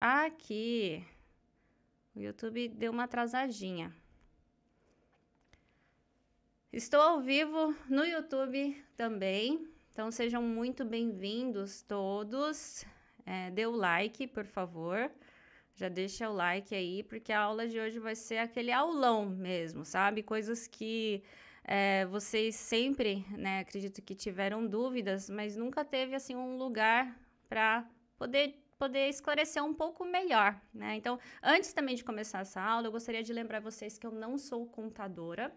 Aqui. O YouTube deu uma atrasadinha. Estou ao vivo no YouTube também, então sejam muito bem-vindos todos. É, dê o like, por favor. Já deixa o like aí, porque a aula de hoje vai ser aquele aulão mesmo, sabe? Coisas que é, vocês sempre, né, acredito que tiveram dúvidas, mas nunca teve assim um lugar para poder poder esclarecer um pouco melhor, né? Então, antes também de começar essa aula, eu gostaria de lembrar vocês que eu não sou contadora,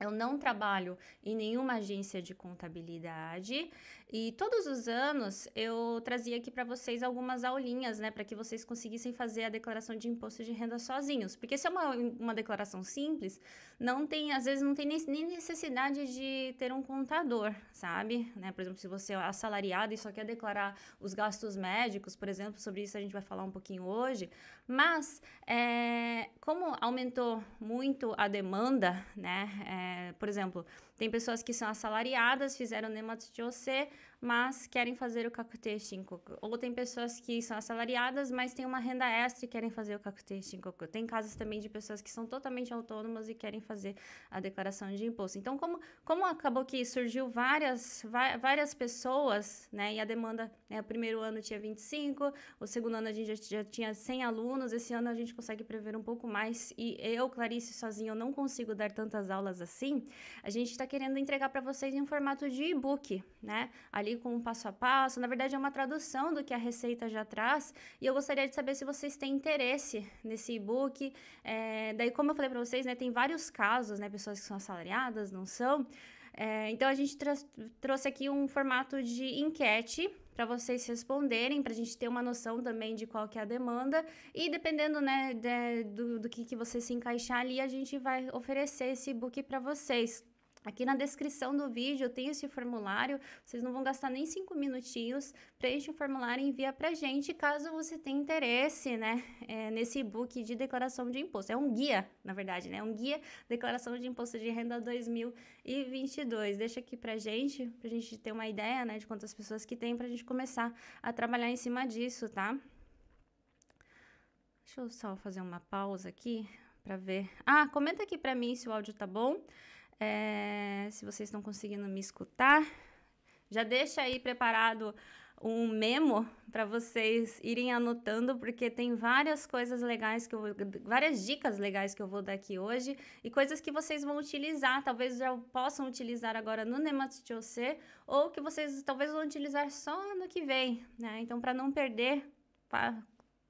eu não trabalho em nenhuma agência de contabilidade e todos os anos eu trazia aqui para vocês algumas aulinhas, né, para que vocês conseguissem fazer a declaração de imposto de renda sozinhos. Porque se é uma, uma declaração simples, não tem, às vezes não tem nem, necessidade de ter um contador, sabe? Né? Por exemplo, se você é assalariado e só quer declarar os gastos médicos, por exemplo, sobre isso a gente vai falar um pouquinho hoje. Mas é, como aumentou muito a demanda, né? É, por exemplo, tem pessoas que são assalariadas, fizeram NEMAT-TOC, mas querem fazer o CACT 5. Ou tem pessoas que são assalariadas, mas têm uma renda extra e querem fazer o CACT 5. Tem casos também de pessoas que são totalmente autônomas e querem fazer a declaração de imposto. Então, como, como acabou que surgiu várias, várias pessoas, né, e a demanda, né, o primeiro ano tinha 25, o segundo ano a gente já, já tinha 100 alunos, esse ano a gente consegue prever um pouco mais, e eu, Clarice, sozinho, eu não consigo dar tantas aulas assim, a gente está querendo entregar para vocês em formato de e-book, né, ali ali com um passo a passo. Na verdade, é uma tradução do que a receita já traz. E eu gostaria de saber se vocês têm interesse nesse e-book. É, daí, como eu falei para vocês, né, tem vários casos, né, pessoas que são assalariadas, não são. É, então, a gente trouxe aqui um formato de enquete para vocês responderem, para a gente ter uma noção também de qual que é a demanda. E dependendo né, de, do, do que, que você se encaixar ali, a gente vai oferecer esse e-book para vocês. Aqui na descrição do vídeo eu tenho esse formulário, vocês não vão gastar nem cinco minutinhos, preenche o formulário e envia pra gente, caso você tenha interesse, né, é, nesse e-book de declaração de imposto. É um guia, na verdade, né, um guia declaração de imposto de renda 2022. Deixa aqui pra gente, pra gente ter uma ideia, né, de quantas pessoas que tem, pra gente começar a trabalhar em cima disso, tá? Deixa eu só fazer uma pausa aqui para ver. Ah, comenta aqui para mim se o áudio tá bom. É, se vocês estão conseguindo me escutar, já deixa aí preparado um memo para vocês irem anotando, porque tem várias coisas legais que eu várias dicas legais que eu vou dar aqui hoje e coisas que vocês vão utilizar, talvez já possam utilizar agora no Nematose ou que vocês talvez vão utilizar só no que vem, né? Então, para não perder, pá,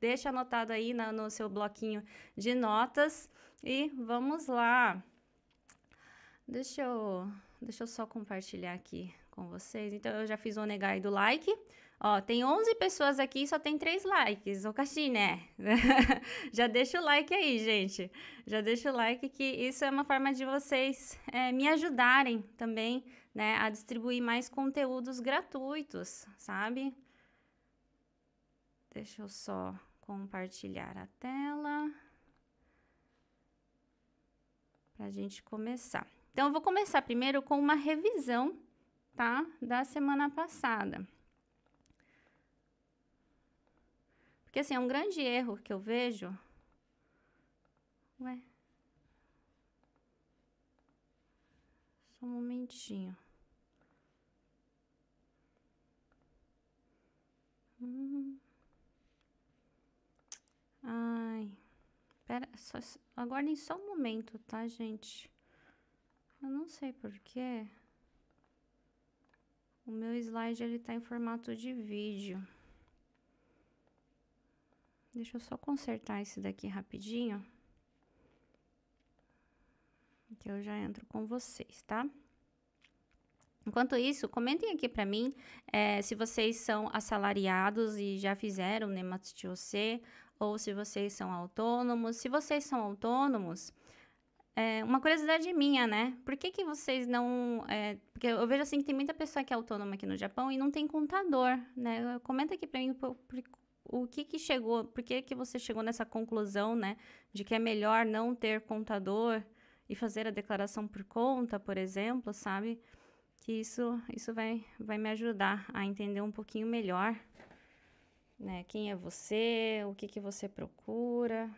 deixa anotado aí na, no seu bloquinho de notas e vamos lá. Deixa eu, deixa eu só compartilhar aqui com vocês. Então, eu já fiz o negai do like. Ó, tem 11 pessoas aqui e só tem 3 likes. Ô, Caxiné. já deixa o like aí, gente. Já deixa o like que isso é uma forma de vocês é, me ajudarem também, né? A distribuir mais conteúdos gratuitos, sabe? Deixa eu só compartilhar a tela. Pra gente começar. Então, eu vou começar primeiro com uma revisão, tá? Da semana passada. Porque, assim, é um grande erro que eu vejo. Ué. Só um momentinho. Hum. Ai. Pera, só, aguardem só um momento, tá, gente? Eu não sei porquê. O meu slide ele tá em formato de vídeo. Deixa eu só consertar esse daqui rapidinho. Que eu já entro com vocês, tá? Enquanto isso, comentem aqui para mim é, se vocês são assalariados e já fizeram NEMAT-TOC ou se vocês são autônomos. Se vocês são autônomos, é, uma curiosidade minha, né? Por que, que vocês não. É, porque eu vejo assim que tem muita pessoa que é autônoma aqui no Japão e não tem contador, né? Comenta aqui pra mim por, por, o que que chegou, por que que você chegou nessa conclusão, né? De que é melhor não ter contador e fazer a declaração por conta, por exemplo, sabe? Que isso, isso vai, vai me ajudar a entender um pouquinho melhor né? Quem é você? O que que você procura?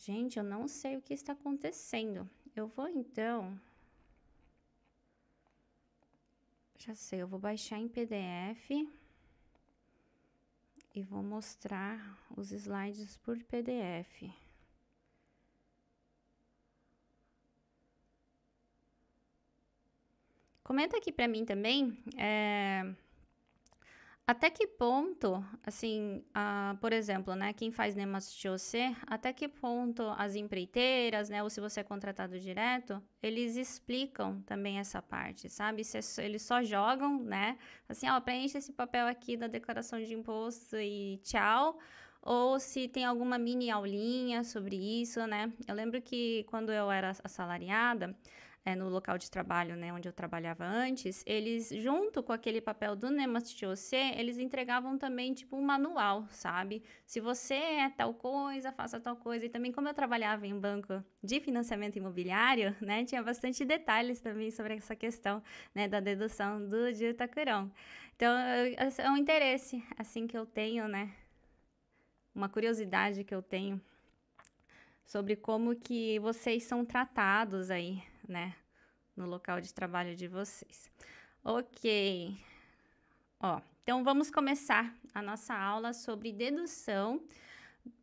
Gente, eu não sei o que está acontecendo. Eu vou então. Já sei, eu vou baixar em PDF e vou mostrar os slides por PDF. Comenta aqui para mim também. É até que ponto, assim, uh, por exemplo, né, quem faz NEMAS-TOC, até que ponto as empreiteiras, né, ou se você é contratado direto, eles explicam também essa parte, sabe? Se é, eles só jogam, né, assim, ó, preenche esse papel aqui da declaração de imposto e tchau, ou se tem alguma mini aulinha sobre isso, né? Eu lembro que quando eu era assalariada, é, no local de trabalho, né, onde eu trabalhava antes, eles, junto com aquele papel do NEMAS-TOC, eles entregavam também, tipo, um manual, sabe? Se você é tal coisa, faça tal coisa. E também, como eu trabalhava em banco de financiamento imobiliário, né, tinha bastante detalhes também sobre essa questão, né, da dedução do de Itacurão. Então, é um interesse, assim, que eu tenho, né, uma curiosidade que eu tenho sobre como que vocês são tratados aí né? No local de trabalho de vocês. Ok. Ó, então vamos começar a nossa aula sobre dedução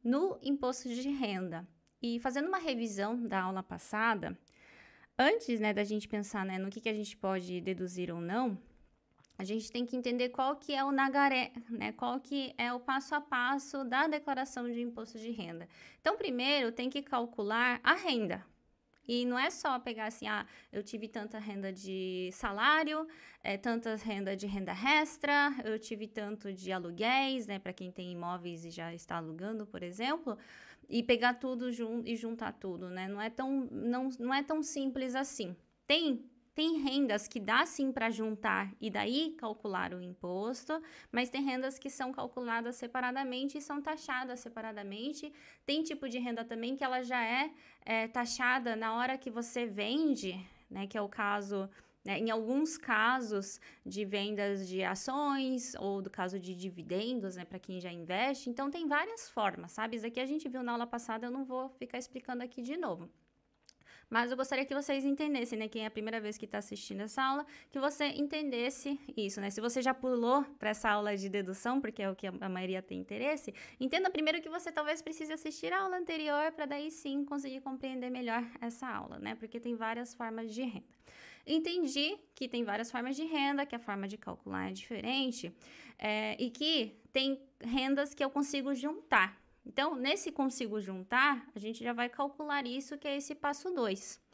no imposto de renda. E fazendo uma revisão da aula passada, antes né, da gente pensar né, no que, que a gente pode deduzir ou não, a gente tem que entender qual que é o nagaré, né? Qual que é o passo a passo da declaração de imposto de renda. Então, primeiro tem que calcular a renda, e não é só pegar assim, ah, eu tive tanta renda de salário, é, tanta renda de renda extra, eu tive tanto de aluguéis, né, para quem tem imóveis e já está alugando, por exemplo, e pegar tudo jun e juntar tudo, né? Não é tão, não, não é tão simples assim. Tem tem rendas que dá sim para juntar e daí calcular o imposto, mas tem rendas que são calculadas separadamente e são taxadas separadamente. Tem tipo de renda também que ela já é, é taxada na hora que você vende, né? Que é o caso né, em alguns casos de vendas de ações ou do caso de dividendos, né, para quem já investe. Então, tem várias formas, sabe? Isso aqui a gente viu na aula passada, eu não vou ficar explicando aqui de novo. Mas eu gostaria que vocês entendessem, né? Quem é a primeira vez que está assistindo essa aula, que você entendesse isso, né? Se você já pulou para essa aula de dedução, porque é o que a maioria tem interesse, entenda primeiro que você talvez precise assistir a aula anterior para daí sim conseguir compreender melhor essa aula, né? Porque tem várias formas de renda. Entendi que tem várias formas de renda, que a forma de calcular é diferente, é, e que tem rendas que eu consigo juntar. Então, nesse consigo juntar, a gente já vai calcular isso, que é esse passo 2.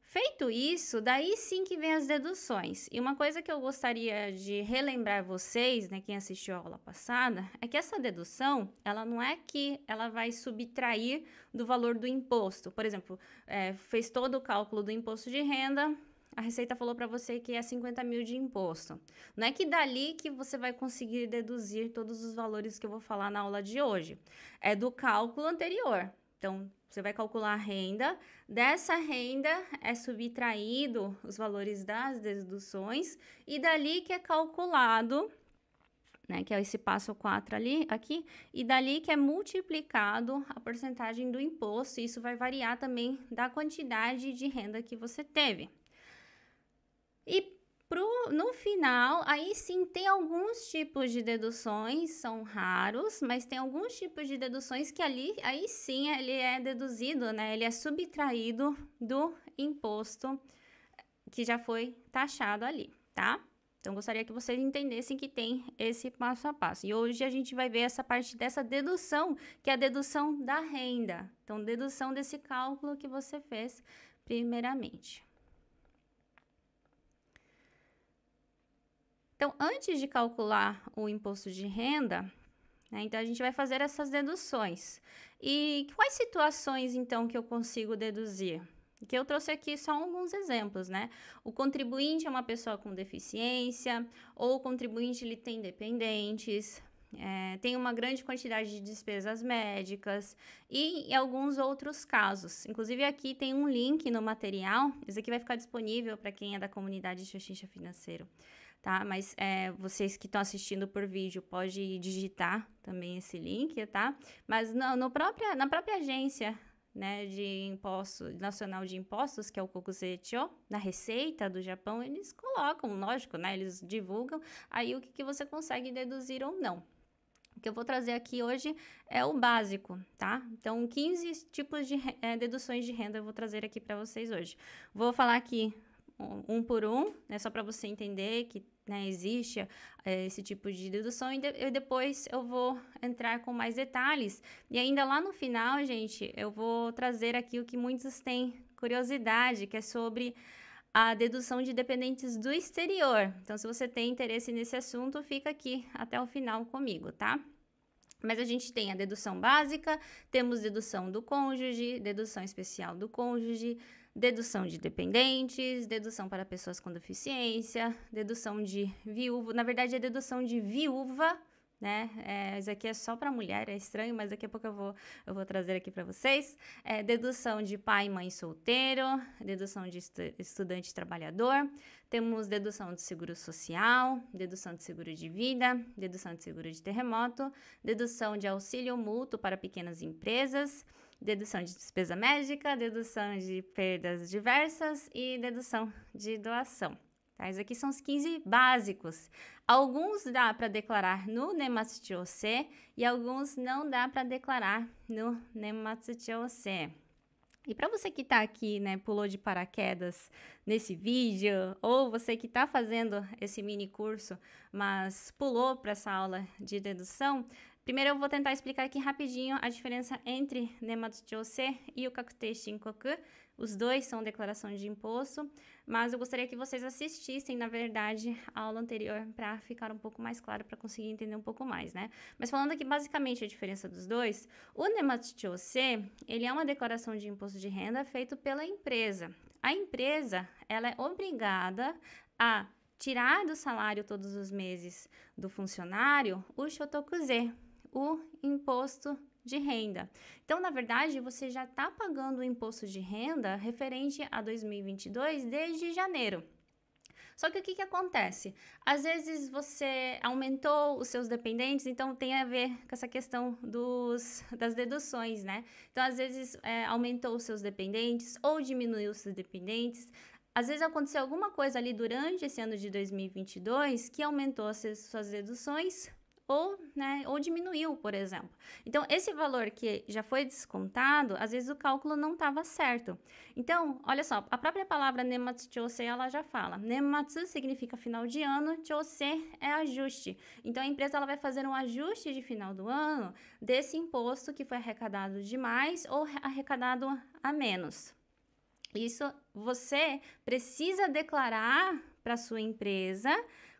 Feito isso, daí sim que vem as deduções. E uma coisa que eu gostaria de relembrar vocês, né, quem assistiu a aula passada, é que essa dedução, ela não é que ela vai subtrair do valor do imposto. Por exemplo, é, fez todo o cálculo do imposto de renda, a Receita falou para você que é 50 mil de imposto. Não é que dali que você vai conseguir deduzir todos os valores que eu vou falar na aula de hoje. É do cálculo anterior. Então, você vai calcular a renda, dessa renda é subtraído os valores das deduções e dali que é calculado, né, que é esse passo 4 ali, aqui, e dali que é multiplicado a porcentagem do imposto, isso vai variar também da quantidade de renda que você teve. E pro, no final, aí sim tem alguns tipos de deduções, são raros, mas tem alguns tipos de deduções que ali, aí sim, ele é deduzido, né? Ele é subtraído do imposto que já foi taxado ali, tá? Então, gostaria que vocês entendessem que tem esse passo a passo. E hoje a gente vai ver essa parte dessa dedução, que é a dedução da renda. Então, dedução desse cálculo que você fez primeiramente. Então, antes de calcular o imposto de renda, né, então a gente vai fazer essas deduções. E quais situações, então, que eu consigo deduzir? Que eu trouxe aqui só alguns exemplos, né? O contribuinte é uma pessoa com deficiência, ou o contribuinte ele tem dependentes, é, tem uma grande quantidade de despesas médicas e em alguns outros casos. Inclusive, aqui tem um link no material, esse aqui vai ficar disponível para quem é da comunidade de Xuxincha Financeiro tá? Mas é, vocês que estão assistindo por vídeo, pode digitar também esse link, tá? Mas no, no própria, na própria agência né, de imposto nacional de impostos, que é o Kokusecho, na receita do Japão, eles colocam, lógico, né, eles divulgam aí o que, que você consegue deduzir ou não. O que eu vou trazer aqui hoje é o básico, tá? Então, 15 tipos de é, deduções de renda eu vou trazer aqui para vocês hoje. Vou falar aqui um, por um, né, só para você entender que né, existe é, esse tipo de dedução e, de, eu, depois eu vou entrar com mais detalhes. E ainda lá no final, gente, eu vou trazer aqui o que muitos têm curiosidade, que é sobre a dedução de dependentes do exterior. Então, se você tem interesse nesse assunto, fica aqui até o final comigo, tá? Mas a gente tem a dedução básica, temos dedução do cônjuge, dedução especial do cônjuge, dedução de dependentes, dedução para pessoas com deficiência, dedução de viúvo. Na verdade, é dedução de viúva, né? É, isso aqui é só para mulher, é estranho, mas daqui a pouco eu vou, eu vou trazer aqui para vocês. É, dedução de pai e mãe solteiro, dedução de estu estudante trabalhador, temos dedução de seguro social, dedução de seguro de vida, dedução de seguro de terremoto, dedução de auxílio mútuo para pequenas empresas, dedução de despesa médica, dedução de perdas diversas e dedução de doação. Tá? Esses aqui são os 15 básicos. Alguns dá para declarar no Nematsuchose e alguns não dá para declarar no Nematsuchose. E para você que está aqui, né, pulou de paraquedas nesse vídeo, ou você que está fazendo esse mini curso, mas pulou para essa aula de dedução, Primeiro eu vou tentar explicar aqui rapidinho a diferença entre Nematsuchose e o Kakute Shinkoku. Os dois são declaração de imposto, mas eu gostaria que vocês assistissem, na verdade, a aula anterior para ficar um pouco mais claro, para conseguir entender um pouco mais, né? Mas falando aqui basicamente a diferença dos dois, o Nematsuchose, ele é uma declaração de imposto de renda feito pela empresa. A empresa, ela é obrigada a tirar do salário todos os meses do funcionário o shotokuze, o imposto de renda. Então, na verdade, você já está pagando o imposto de renda referente a 2022 desde janeiro. Só que o que, que acontece? Às vezes você aumentou os seus dependentes, então tem a ver com essa questão dos, das deduções, né? Então, às vezes é, aumentou os seus dependentes ou diminuiu os seus dependentes. Às vezes aconteceu alguma coisa ali durante esse ano de 2022 que aumentou as suas deduções ou, né, ou diminuiu, por exemplo. Então, esse valor que já foi descontado, às vezes o cálculo não estava certo. Então, olha só, a própria palavra nematsu ela já fala. Nematsu significa final de ano, chose é ajuste. Então, a empresa ela vai fazer um ajuste de final do ano desse imposto que foi arrecadado demais ou arrecadado a menos. Isso você precisa declarar para sua empresa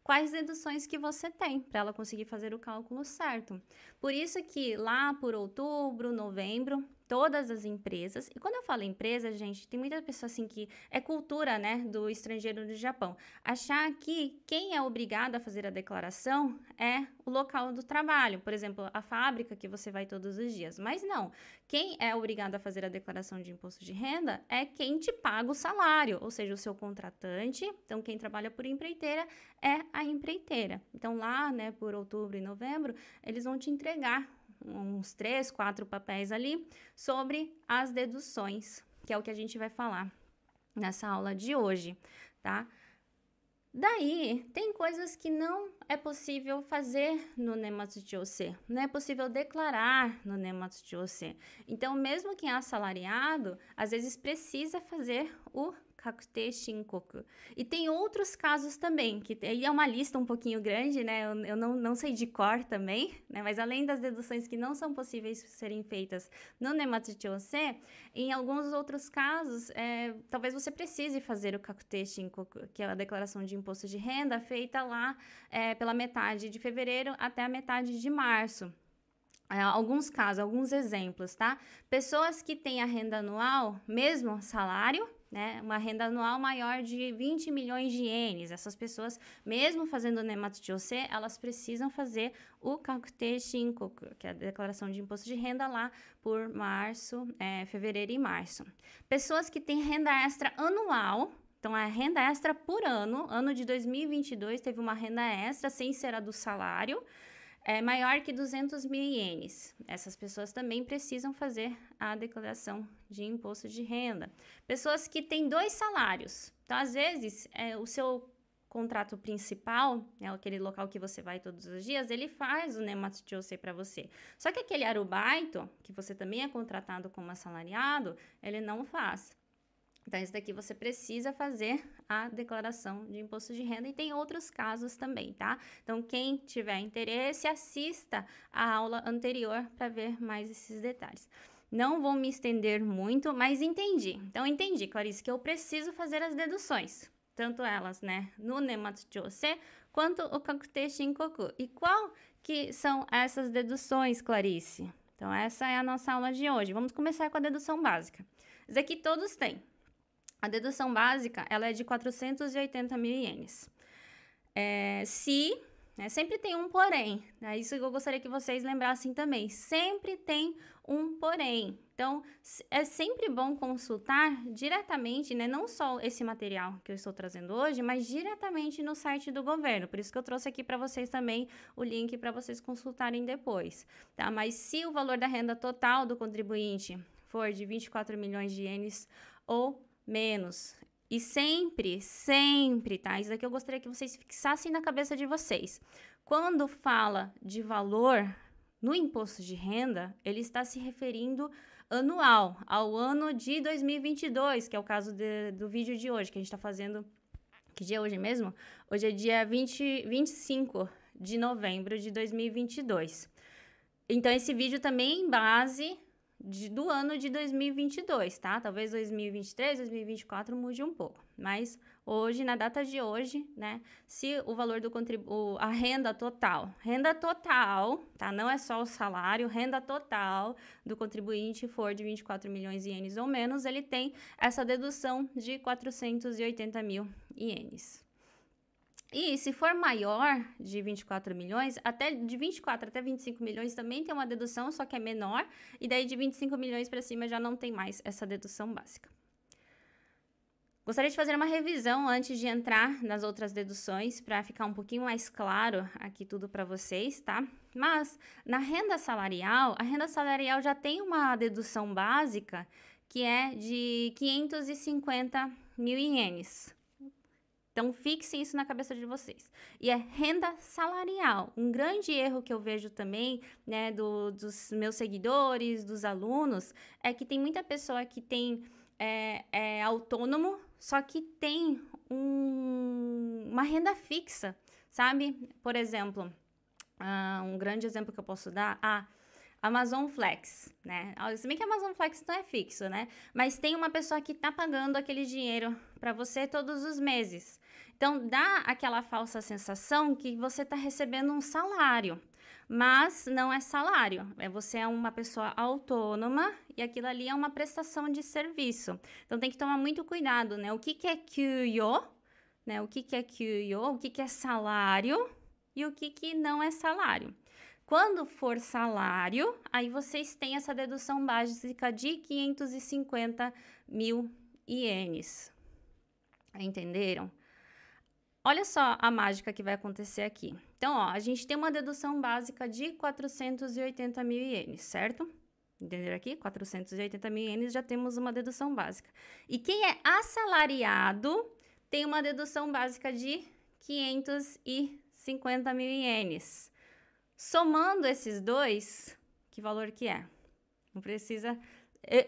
quais deduções que você tem para ela conseguir fazer o cálculo certo. Por isso que lá por outubro, novembro, todas as empresas. E quando eu falo empresa, gente, tem muita pessoa assim que é cultura, né, do estrangeiro do Japão. Achar que quem é obrigado a fazer a declaração é o local do trabalho, por exemplo, a fábrica que você vai todos os dias. Mas não. Quem é obrigado a fazer a declaração de imposto de renda é quem te paga o salário, ou seja, o seu contratante. Então, quem trabalha por empreiteira é a empreiteira. Então, lá, né, por outubro e novembro, eles vão te entregar uns três, quatro papéis ali sobre as deduções, que é o que a gente vai falar nessa aula de hoje, tá? Daí, tem coisas que não é possível fazer no Nematsuchose, não é possível declarar no Nematsuchose. Então, mesmo quem é assalariado, às vezes precisa fazer o Kakute Shinkoku. E tem outros casos também, que é uma lista um pouquinho grande, né? Eu, eu, não, não sei de cor também, né? Mas além das deduções que não são possíveis serem feitas no Nematsuchose, em alguns outros casos, é, talvez você precise fazer o Kakute Shinkoku, que é a declaração de imposto de renda feita lá é, pela metade de fevereiro até a metade de março. É, alguns casos, alguns exemplos, tá? Pessoas que têm a renda anual, mesmo salário, né, uma renda anual maior de 20 milhões de ienes. Essas pessoas, mesmo fazendo o Nematsuchose, elas precisam fazer o Kakute Shinkoku, que é a declaração de imposto de renda lá por março, é, fevereiro e março. Pessoas que têm renda extra anual, Então, a renda extra por ano, ano de 2022, teve uma renda extra sem ser a do salário, é maior que 200 mil ienes. Essas pessoas também precisam fazer a declaração de imposto de renda. Pessoas que têm dois salários. Então, às vezes, é, o seu contrato principal, é aquele local que você vai todos os dias, ele faz o Nematjose para você. Só que aquele arubaito, que você também é contratado como assalariado, ele não faz. Então, isso daqui você precisa fazer a declaração de imposto de renda e tem outros casos também, tá? Então, quem tiver interesse, assista a aula anterior para ver mais esses detalhes. Não vou me estender muito, mas entendi. Então, entendi, Clarice, que eu preciso fazer as deduções, tanto elas, né, no Nematsu quanto o Kakute Shinkoku. E qual que são essas deduções, Clarice? Então, essa é a nossa aula de hoje. Vamos começar com a dedução básica. Isso aqui todos têm. A dedução básica, ela é de 480 mil ienes. É, se, né, sempre tem um porém, é isso eu gostaria que vocês lembrassem também, sempre tem um porém. Então, é sempre bom consultar diretamente, né, não só esse material que eu estou trazendo hoje, mas diretamente no site do governo. Por isso que eu trouxe aqui para vocês também o link para vocês consultarem depois, tá? Mas se o valor da renda total do contribuinte for de 24 milhões de ienes ou menos. E sempre, sempre, tá? Isso aqui eu gostaria que vocês fixassem na cabeça de vocês. Quando fala de valor no imposto de renda, ele está se referindo anual, ao ano de 2022, que é o caso de, do vídeo de hoje, que a gente está fazendo. Que dia é hoje mesmo? Hoje é dia 20, 25 de novembro de 2022. Então, esse vídeo também em base de, do ano de 2022, tá? Talvez 2023, 2024 mude um pouco, mas hoje, na data de hoje, né, se o valor do contribuinte, a renda total, renda total, tá? Não é só o salário, renda total do contribuinte for de 24 milhões de ienes ou menos, ele tem essa dedução de 480 mil ienes. E se for maior de 24 milhões, até de 24 até 25 milhões também tem uma dedução, só que é menor, e daí de 25 milhões para cima já não tem mais essa dedução básica. Gostaria de fazer uma revisão antes de entrar nas outras deduções para ficar um pouquinho mais claro aqui tudo para vocês, tá? Mas na renda salarial, a renda salarial já tem uma dedução básica que é de 550 mil ienes. Então, fixem isso na cabeça de vocês. E é renda salarial. Um grande erro que eu vejo também, né, do, dos meus seguidores, dos alunos, é que tem muita pessoa que tem é, é autônomo, só que tem um, uma renda fixa, sabe? Por exemplo, uh, um grande exemplo que eu posso dar, ah, Amazon Flex, né? Se bem que Amazon Flex não é fixo, né? Mas tem uma pessoa que tá pagando aquele dinheiro para você todos os meses. Então dá aquela falsa sensação que você está recebendo um salário, mas não é salário. É você é uma pessoa autônoma e aquilo ali é uma prestação de serviço. Então tem que tomar muito cuidado, né? O que, que é kyuyo, né? O que, que é kyuyo, o que, que é salário e o que, que não é salário. Quando for salário, aí vocês têm essa dedução básica de 550 mil ienes. Entenderam? Olha só a mágica que vai acontecer aqui. Então, ó, a gente tem uma dedução básica de 480 mil ienes, certo? Entenderam aqui? 480 mil ienes, já temos uma dedução básica. E quem é assalariado tem uma dedução básica de 550 mil ienes. Somando esses dois, que valor que é? Não precisa...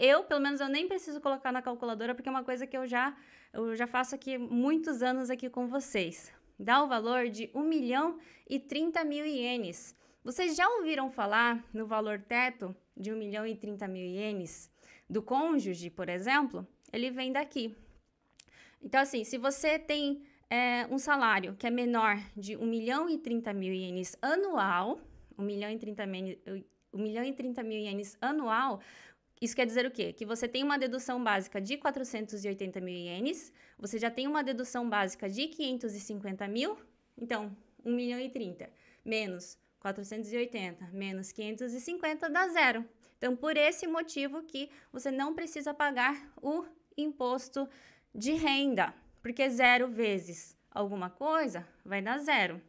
Eu, pelo menos, eu nem preciso colocar na calculadora, porque é uma coisa que eu já, eu já faço aqui muitos anos aqui com vocês. Dá o valor de 1 milhão e 30 mil ienes. Vocês já ouviram falar no valor teto de 1 milhão e 30 mil ienes do cônjuge, por exemplo? Ele vem daqui. Então, assim, se você tem é, um salário que é menor de 1 milhão e 30 mil ienes anual, 1 milhão e 30 mil, 1 milhão e 30 mil ienes anual, isso quer dizer o quê? Que você tem uma dedução básica de 480 mil ienes, você já tem uma dedução básica de 550 mil, então 1 milhão e 30 menos 480 menos 550 dá zero. Então, por esse motivo que você não precisa pagar o imposto de renda porque zero vezes alguma coisa vai dar zero.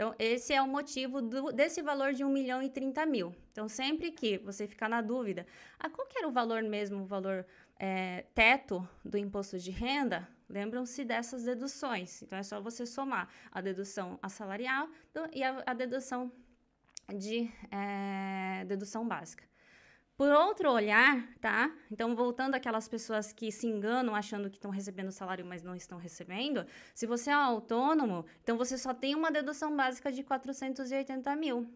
Então, esse é o motivo do, desse valor de 1 milhão e 30 mil. Então, sempre que você ficar na dúvida, ah, qual que era o valor mesmo, o valor é, teto do imposto de renda, lembram-se dessas deduções. Então, é só você somar a dedução assalarial e a, a dedução de é, dedução básica. Por outro olhar, tá? Então, voltando àquelas pessoas que se enganam achando que estão recebendo salário, mas não estão recebendo, se você é autônomo, então você só tem uma dedução básica de 480 mil.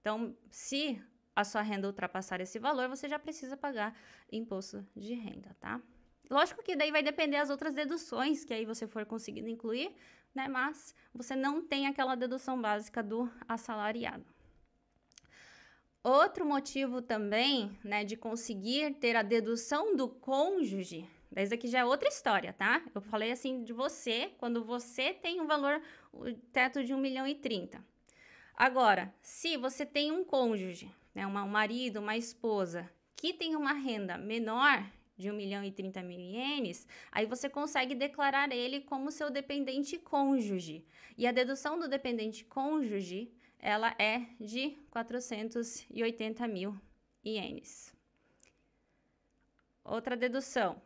Então, se a sua renda ultrapassar esse valor, você já precisa pagar imposto de renda, tá? Lógico que daí vai depender as outras deduções que aí você for conseguindo incluir, né? Mas você não tem aquela dedução básica do assalariado. Outro motivo também, né, de conseguir ter a dedução do cônjuge, isso aqui já é outra história, tá? Eu falei assim de você, quando você tem um valor, o teto de 1 milhão e 30. Agora, se você tem um cônjuge, né, um marido, uma esposa, que tem uma renda menor de 1 milhão e 30 mil ienes, aí você consegue declarar ele como seu dependente cônjuge. E a dedução do dependente cônjuge ela é de 480 mil ienes. Outra dedução.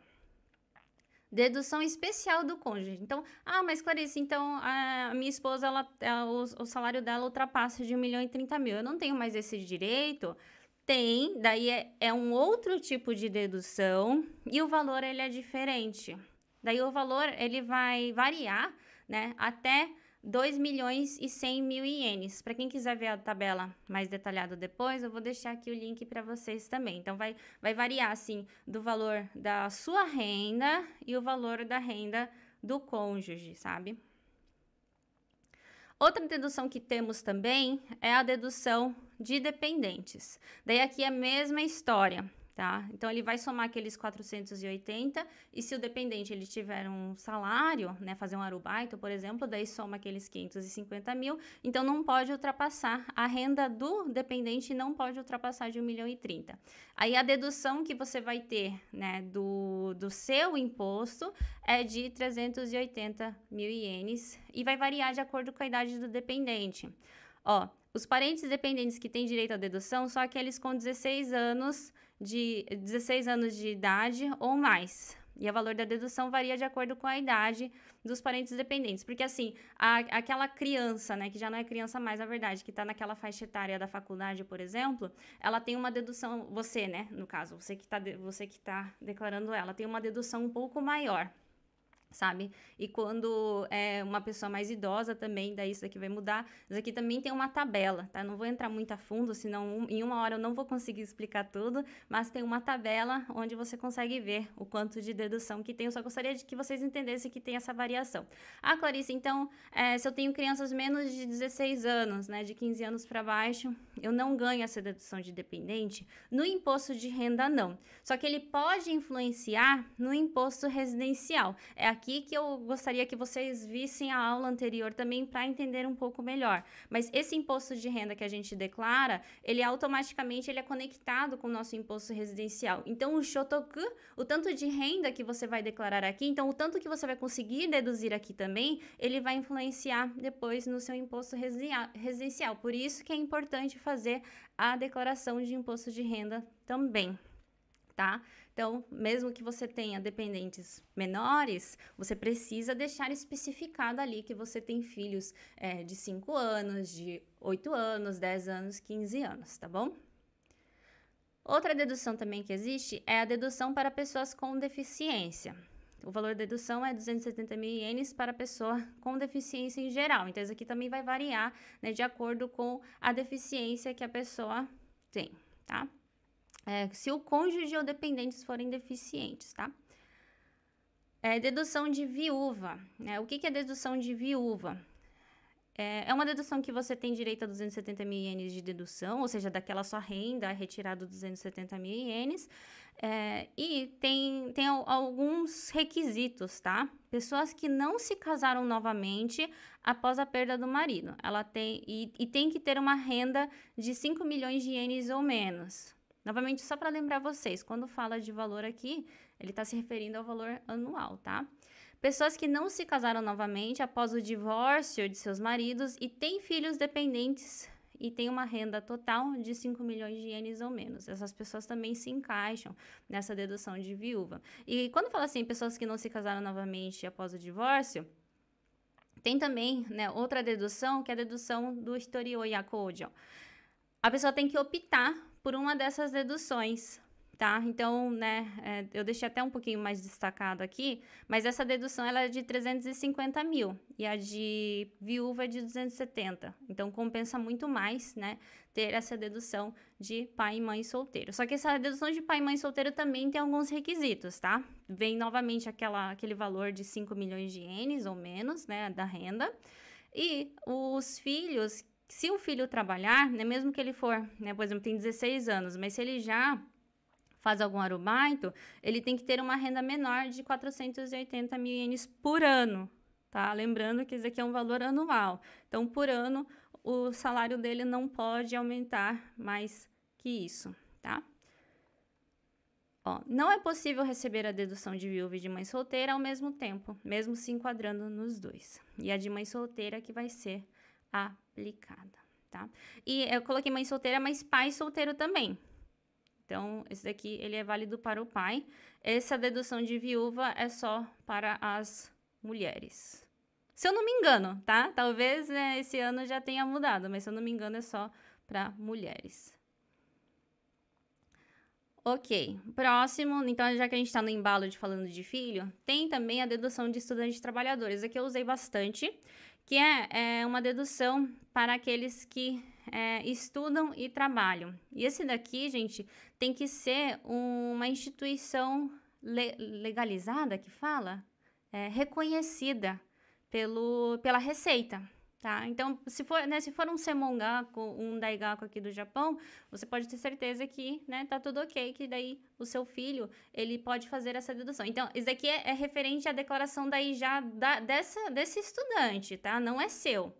Dedução especial do cônjuge. Então, ah, mas Clarice, então a minha esposa, ela, ela o, o, salário dela ultrapassa de 1 milhão e 30 mil. Eu não tenho mais esse direito? Tem, daí é, é um outro tipo de dedução e o valor ele é diferente. Daí o valor ele vai variar, né, até 2 milhões e 100 mil ienes. Para quem quiser ver a tabela mais detalhada depois, eu vou deixar aqui o link para vocês também. Então, vai, vai variar, assim, do valor da sua renda e o valor da renda do cônjuge, sabe? Outra dedução que temos também é a dedução de dependentes. Daí aqui é a mesma história tá? Então ele vai somar aqueles 480 e se o dependente ele tiver um salário, né, fazer um arubaito, por exemplo, daí soma aqueles 550 mil, então não pode ultrapassar a renda do dependente não pode ultrapassar de 1 milhão e 30. Aí a dedução que você vai ter, né, do, do seu imposto é de 380 mil ienes e vai variar de acordo com a idade do dependente. Ó, os parentes dependentes que têm direito à dedução são aqueles com 16 anos de 16 anos de idade ou mais. E o valor da dedução varia de acordo com a idade dos parentes dependentes. Porque, assim, a, aquela criança, né, que já não é criança mais, na verdade, que está naquela faixa etária da faculdade, por exemplo, ela tem uma dedução, você, né, no caso, você que está você que tá declarando ela, tem uma dedução um pouco maior sabe? E quando é uma pessoa mais idosa também, daí isso daqui vai mudar. Isso aqui também tem uma tabela, tá? Não vou entrar muito a fundo, senão em uma hora eu não vou conseguir explicar tudo, mas tem uma tabela onde você consegue ver o quanto de dedução que tem. Eu só gostaria de que vocês entendessem que tem essa variação. Ah, Clarice, então, é, se eu tenho crianças menos de 16 anos, né, de 15 anos para baixo, eu não ganho essa dedução de dependente? No imposto de renda, não. Só que ele pode influenciar no imposto residencial. É aqui que eu gostaria que vocês vissem a aula anterior também para entender um pouco melhor. Mas esse imposto de renda que a gente declara, ele automaticamente ele é conectado com o nosso imposto residencial. Então, o shotoku, o tanto de renda que você vai declarar aqui, então o tanto que você vai conseguir deduzir aqui também, ele vai influenciar depois no seu imposto residencial. Por isso que é importante fazer a declaração de imposto de renda também tá? Então, mesmo que você tenha dependentes menores, você precisa deixar especificado ali que você tem filhos é, de 5 anos, de 8 anos, 10 anos, 15 anos, tá bom? Outra dedução também que existe é a dedução para pessoas com deficiência. O valor da dedução é 270 mil ienes para pessoa com deficiência em geral. Então, isso aqui também vai variar né, de acordo com a deficiência que a pessoa tem, tá? É, se o cônjuge ou dependentes forem deficientes, tá? É, dedução de viúva. Né? O que, que é dedução de viúva? É, é uma dedução que você tem direito a 270 mil ienes de dedução, ou seja, daquela sua renda retirado 270 mil ienes. É, e tem, tem alguns requisitos, tá? Pessoas que não se casaram novamente após a perda do marido. Ela tem e, e tem que ter uma renda de 5 milhões de ienes ou menos. Novamente, só para lembrar vocês, quando fala de valor aqui, ele está se referindo ao valor anual, tá? pessoas que não se casaram novamente após o divórcio de seus maridos e têm filhos dependentes e tem uma renda total de 5 milhões de ienes ou menos. Essas pessoas também se encaixam nessa dedução de viúva. E quando fala assim, pessoas que não se casaram novamente após o divórcio, tem também né, outra dedução, que é a dedução do historio yakojo. A pessoa tem que optar por uma dessas deduções tá? Então, né, é, eu deixei até um pouquinho mais destacado aqui, mas essa dedução ela é de 350 mil e a de viúva é de 270. Então, compensa muito mais, né, ter essa dedução de pai e mãe solteiro. Só que essa dedução de pai e mãe solteiro também tem alguns requisitos, tá? Vem novamente aquela, aquele valor de 5 milhões de ienes ou menos, né, da renda. E os filhos, se o filho trabalhar, né, mesmo que ele for, né, por exemplo, tem 16 anos, mas se ele já faz algum arubaito, ele tem que ter uma renda menor de 480 mil ienes por ano, tá? Lembrando que isso aqui é um valor anual. Então, por ano, o salário dele não pode aumentar mais que isso, tá? Ó, não é possível receber a dedução de viúva e de mãe solteira ao mesmo tempo, mesmo se enquadrando nos dois. E a de mãe solteira que vai ser aplicada, tá? E eu coloquei mãe solteira, mas pai solteiro também, então, esse daqui ele é válido para o pai. Essa dedução de viúva é só para as mulheres. Se eu não me engano, tá? Talvez né, esse ano já tenha mudado, mas se eu não me engano é só para mulheres. Ok, próximo, então já que a gente está no embalo de falando de filho, tem também a dedução de estudantes trabalhadores. Aqui eu usei bastante, que é, é uma dedução para aqueles que é, estudam e trabalham. E esse daqui, gente, tem que ser uma instituição le legalizada, que fala, é, reconhecida pelo, pela Receita. Tá? Então, se for, né, se for um semongaku, um daigaku aqui do Japão, você pode ter certeza que, né, tá tudo ok, que daí o seu filho, ele pode fazer essa dedução. Então, isso aqui é, é referente à declaração daí já da, dessa, desse estudante, tá? Não é seu.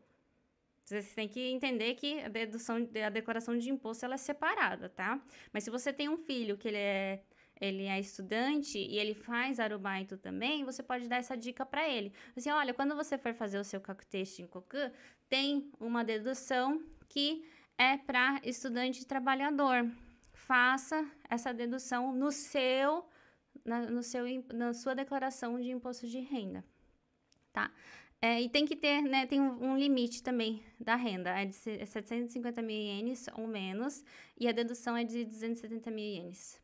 Você tem que entender que a dedução, a declaração de imposto ela é separada, tá? Mas se você tem um filho que ele é ele é estudante e ele faz arubaito também, você pode dar essa dica para ele. Assim, olha, quando você for fazer o seu kakuteishi em koku, tem uma dedução que é para estudante trabalhador. Faça essa dedução no seu na, no seu, na sua declaração de imposto de renda, tá? É, e tem que ter, né, tem um, um, limite também da renda, é de 750 mil ienes ou menos, e a dedução é de 270 mil ienes?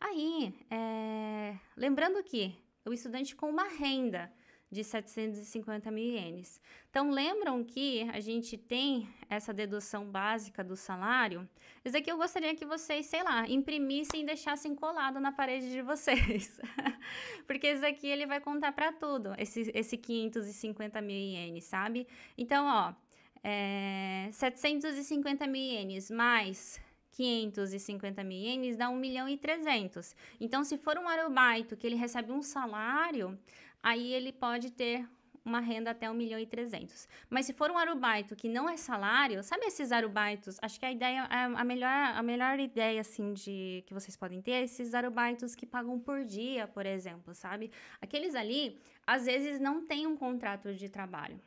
Aí, é, lembrando que o estudante com uma renda de 750 mil ienes. Então, lembram que a gente tem essa dedução básica do salário? Isso aqui eu gostaria que vocês, sei lá, imprimissem e deixassem colado na parede de vocês. Porque isso aqui ele vai contar para tudo, esse, esse 550 mil ienes, sabe? Então, ó, é, 750 mil ienes mais 550 mil ienes dá 1 milhão e 300. Então, se for um arubaito que ele recebe um salário, aí ele pode ter uma renda até 1 milhão e 300. Mas se for um arubaito que não é salário, sabe esses arubaitos? Acho que a ideia, a, melhor, a melhor ideia, assim, de que vocês podem ter é esses arubaitos que pagam por dia, por exemplo, sabe? Aqueles ali, às vezes, não têm um contrato de trabalho.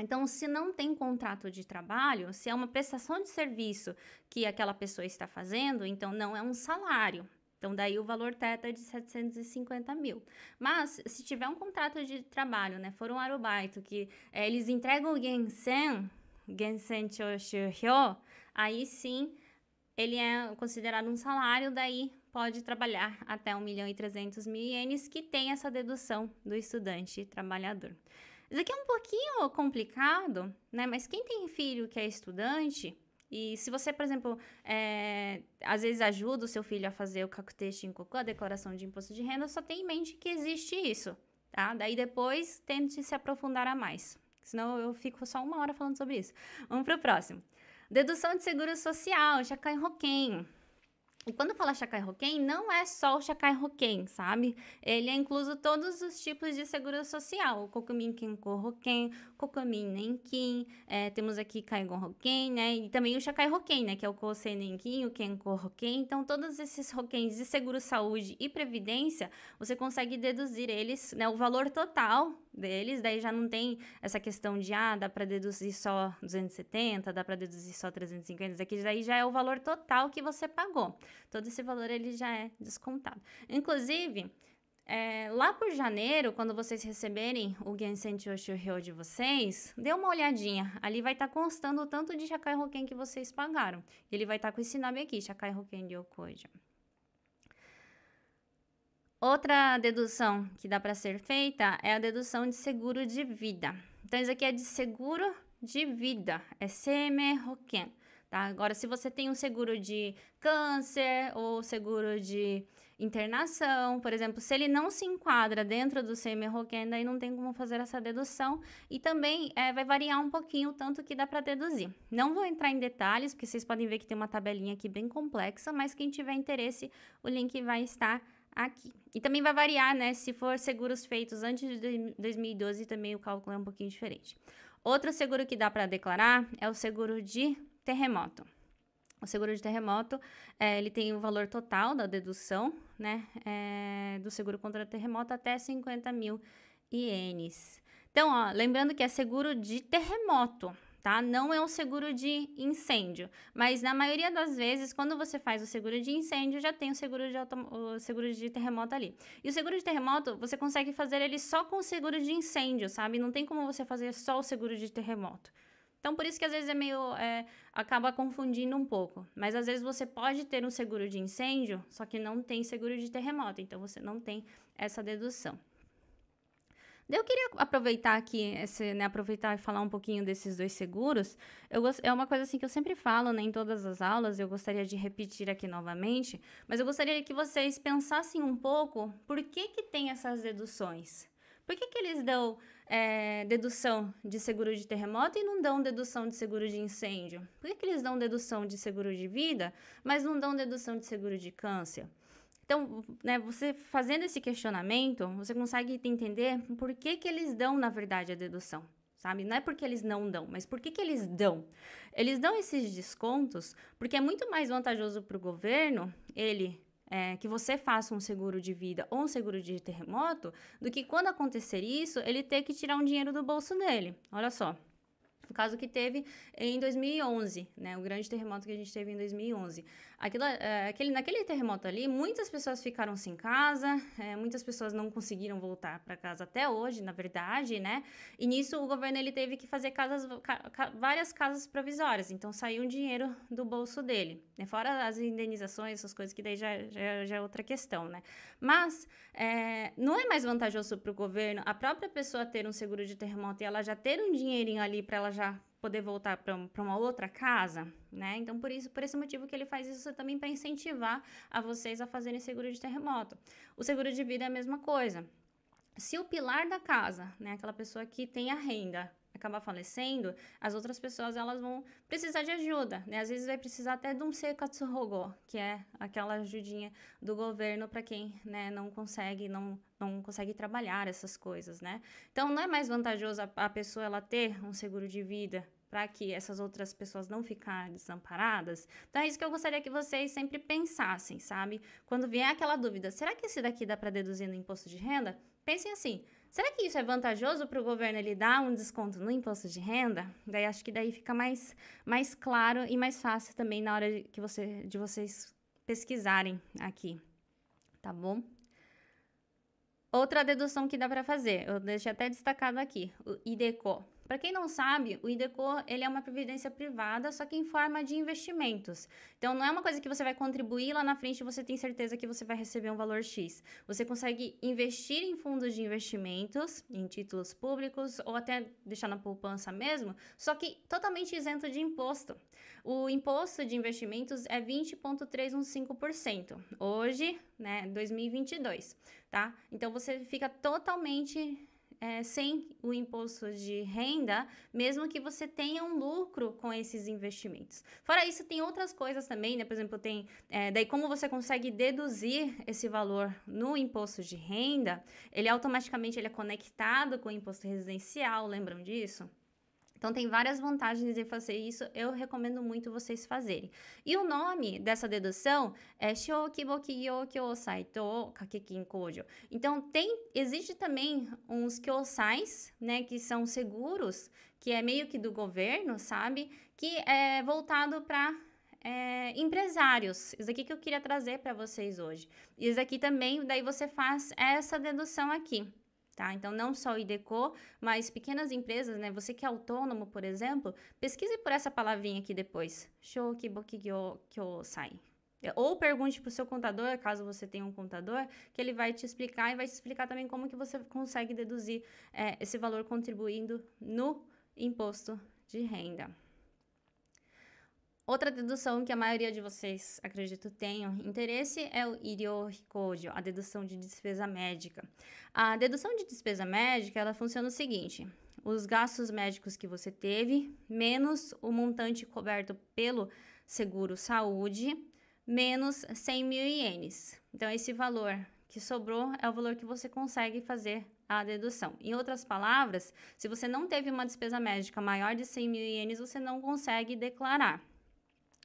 Então, se não tem contrato de trabalho, se é uma prestação de serviço que aquela pessoa está fazendo, então não é um salário. Então, daí o valor teto é de 750 mil. Mas, se tiver um contrato de trabalho, né, for um arubaito, que é, eles entregam o Gensen, Gensen Choshuhyo, aí sim ele é considerado um salário, daí pode trabalhar até 1 milhão e 300 mil ienes, que tem essa dedução do estudante trabalhador. Isso aqui é um pouquinho complicado, né? Mas quem tem filho que é estudante, e se você, por exemplo, é, às vezes ajuda o seu filho a fazer o em Cocô, a declaração de imposto de renda, só tem em mente que existe isso, tá? Daí depois tente se aprofundar a mais. Senão eu fico só uma hora falando sobre isso. Vamos para o próximo. Dedução de seguro social, Shakai Roken. E quando fala Chacai Roquem, não é só o Chacai Roquem, sabe? Ele é incluso todos os tipos de seguro social. O Cocumin Kenko Roquem, Cocumin Nenkin, é, temos aqui Caigon Roquem, né? E também o Chacai Roquem, né? Que é o Kosei Nenkin, o Kenko Roquem. Então, todos esses Roquens de seguro saúde e previdência, você consegue deduzir eles, né? O valor total deles, daí já não tem essa questão de, ah, dá para deduzir só 270, dá para deduzir só 350, isso aqui daí já é o valor total que você pagou. Todo esse valor ele já é descontado. Inclusive, é, lá por janeiro, quando vocês receberem o Gensen Choshuryo de vocês, dê uma olhadinha. Ali vai estar tá constando o tanto de Shakai Hoken que vocês pagaram. Ele vai estar tá com esse nome aqui, Shakai Hoken Ryokoja. Outra dedução que dá para ser feita é a dedução de seguro de vida. Então, isso aqui é de seguro de vida, é CM Hoken. Tá? Agora, se você tem um seguro de câncer ou seguro de internação, por exemplo, se ele não se enquadra dentro do CM Hoken, daí não tem como fazer essa dedução e também é, vai variar um pouquinho o tanto que dá para deduzir. Não vou entrar em detalhes, porque vocês podem ver que tem uma tabelinha aqui bem complexa, mas quem tiver interesse, o link vai estar aqui. E também vai variar, né? Se for seguros feitos antes de 2012, também o cálculo é um pouquinho diferente. Outro seguro que dá para declarar é o seguro de terremoto. O seguro de terremoto, é, ele tem o valor total da dedução, né? É, do seguro contra terremoto até 50 mil ienes. Então, ó, lembrando que é seguro de terremoto, tá? Não é um seguro de incêndio, mas na maioria das vezes, quando você faz o seguro de incêndio, já tem o seguro de, o seguro de terremoto ali. E o seguro de terremoto, você consegue fazer ele só com o seguro de incêndio, sabe? Não tem como você fazer só o seguro de terremoto. Então, por isso que às vezes é meio. É, acaba confundindo um pouco. Mas às vezes você pode ter um seguro de incêndio, só que não tem seguro de terremoto. Então, você não tem essa dedução. Eu queria aproveitar aqui, esse, né, aproveitar e falar um pouquinho desses dois seguros. Eu, é uma coisa assim que eu sempre falo né, em todas as aulas, eu gostaria de repetir aqui novamente, mas eu gostaria que vocês pensassem um pouco por que, que tem essas deduções. Por que, que eles dão é, dedução de seguro de terremoto e não dão dedução de seguro de incêndio? Por que, que eles dão dedução de seguro de vida, mas não dão dedução de seguro de câncer? Então, né, você fazendo esse questionamento, você consegue entender por que, que eles dão, na verdade, a dedução, sabe? Não é porque eles não dão, mas por que, que eles dão? Eles dão esses descontos porque é muito mais vantajoso para o governo ele é, que você faça um seguro de vida ou um seguro de terremoto do que quando acontecer isso, ele ter que tirar um dinheiro do bolso dele. Olha só. O caso que teve em 2011, né? O grande terremoto que a gente teve em 2011. É, aquele, naquele terremoto ali, muitas pessoas ficaram sem casa, é, muitas pessoas não conseguiram voltar para casa até hoje, na verdade, né? E nisso o governo ele teve que fazer casas, ca, várias casas provisórias, então saiu um dinheiro do bolso dele, né? Fora as indenizações, essas coisas que daí já, já, já é outra questão, né? Mas é, não é mais vantajoso para o governo a própria pessoa ter um seguro de terremoto e ela já ter um dinheirinho ali para ela já poder voltar para uma outra casa, né? Então, por isso, por esse motivo que ele faz isso também para incentivar a vocês a fazerem seguro de terremoto. O seguro de vida é a mesma coisa. Se o pilar da casa, né, aquela pessoa que tem a renda, acabar falecendo, as outras pessoas elas vão precisar de ajuda, né? Às vezes vai precisar até de um sekatsuhogo, que é aquela ajudinha do governo para quem, né, não consegue, não não consegue trabalhar essas coisas, né? Então não é mais vantajoso a, a pessoa ela ter um seguro de vida para que essas outras pessoas não ficarem desamparadas. Então é isso que eu gostaria que vocês sempre pensassem, sabe? Quando vier aquela dúvida, será que esse daqui dá para deduzir no imposto de renda? Pensem assim, Será que isso é vantajoso para o governo ele dar um desconto no imposto de renda? Daí acho que daí fica mais, mais claro e mais fácil também na hora de, que você, de vocês pesquisarem aqui, tá bom? Outra dedução que dá para fazer, eu deixei até destacado aqui, o IDECO. Para quem não sabe, o IDECO ele é uma previdência privada, só que em forma de investimentos. Então, não é uma coisa que você vai contribuir lá na frente e você tem certeza que você vai receber um valor X. Você consegue investir em fundos de investimentos, em títulos públicos ou até deixar na poupança mesmo, só que totalmente isento de imposto. O imposto de investimentos é 20,315%. Hoje, né, 2022, tá? Então, você fica totalmente é, sem o imposto de renda, mesmo que você tenha um lucro com esses investimentos. Fora isso, tem outras coisas também, né? Por exemplo, tem é, daí como você consegue deduzir esse valor no imposto de renda, ele automaticamente ele é conectado com o imposto residencial, lembram disso? Então, tem várias vantagens de fazer isso, eu recomendo muito vocês fazerem. E o nome dessa dedução é Shokibokiyo Kyosai to Kakekin Kojo. Então, tem, existe também uns kyosais, né, que são seguros, que é meio que do governo, sabe? Que é voltado para é, empresários. Isso aqui que eu queria trazer para vocês hoje. Isso aqui também, daí você faz essa dedução aqui tá? Então, não só o IDECO, mas pequenas empresas, né? Você que é autônomo, por exemplo, pesquise por essa palavrinha aqui depois. Shokibokigyo sai. Ou pergunte para o seu contador, caso você tenha um contador, que ele vai te explicar e vai te explicar também como que você consegue deduzir é, esse valor contribuindo no imposto de renda. Outra dedução que a maioria de vocês, acredito, tenham interesse é o Irio Hikojo, a dedução de despesa médica. A dedução de despesa médica, ela funciona o seguinte: os gastos médicos que você teve, menos o montante coberto pelo seguro saúde, menos 100 mil ienes. Então, esse valor que sobrou é o valor que você consegue fazer a dedução. Em outras palavras, se você não teve uma despesa médica maior de 100 mil ienes, você não consegue declarar.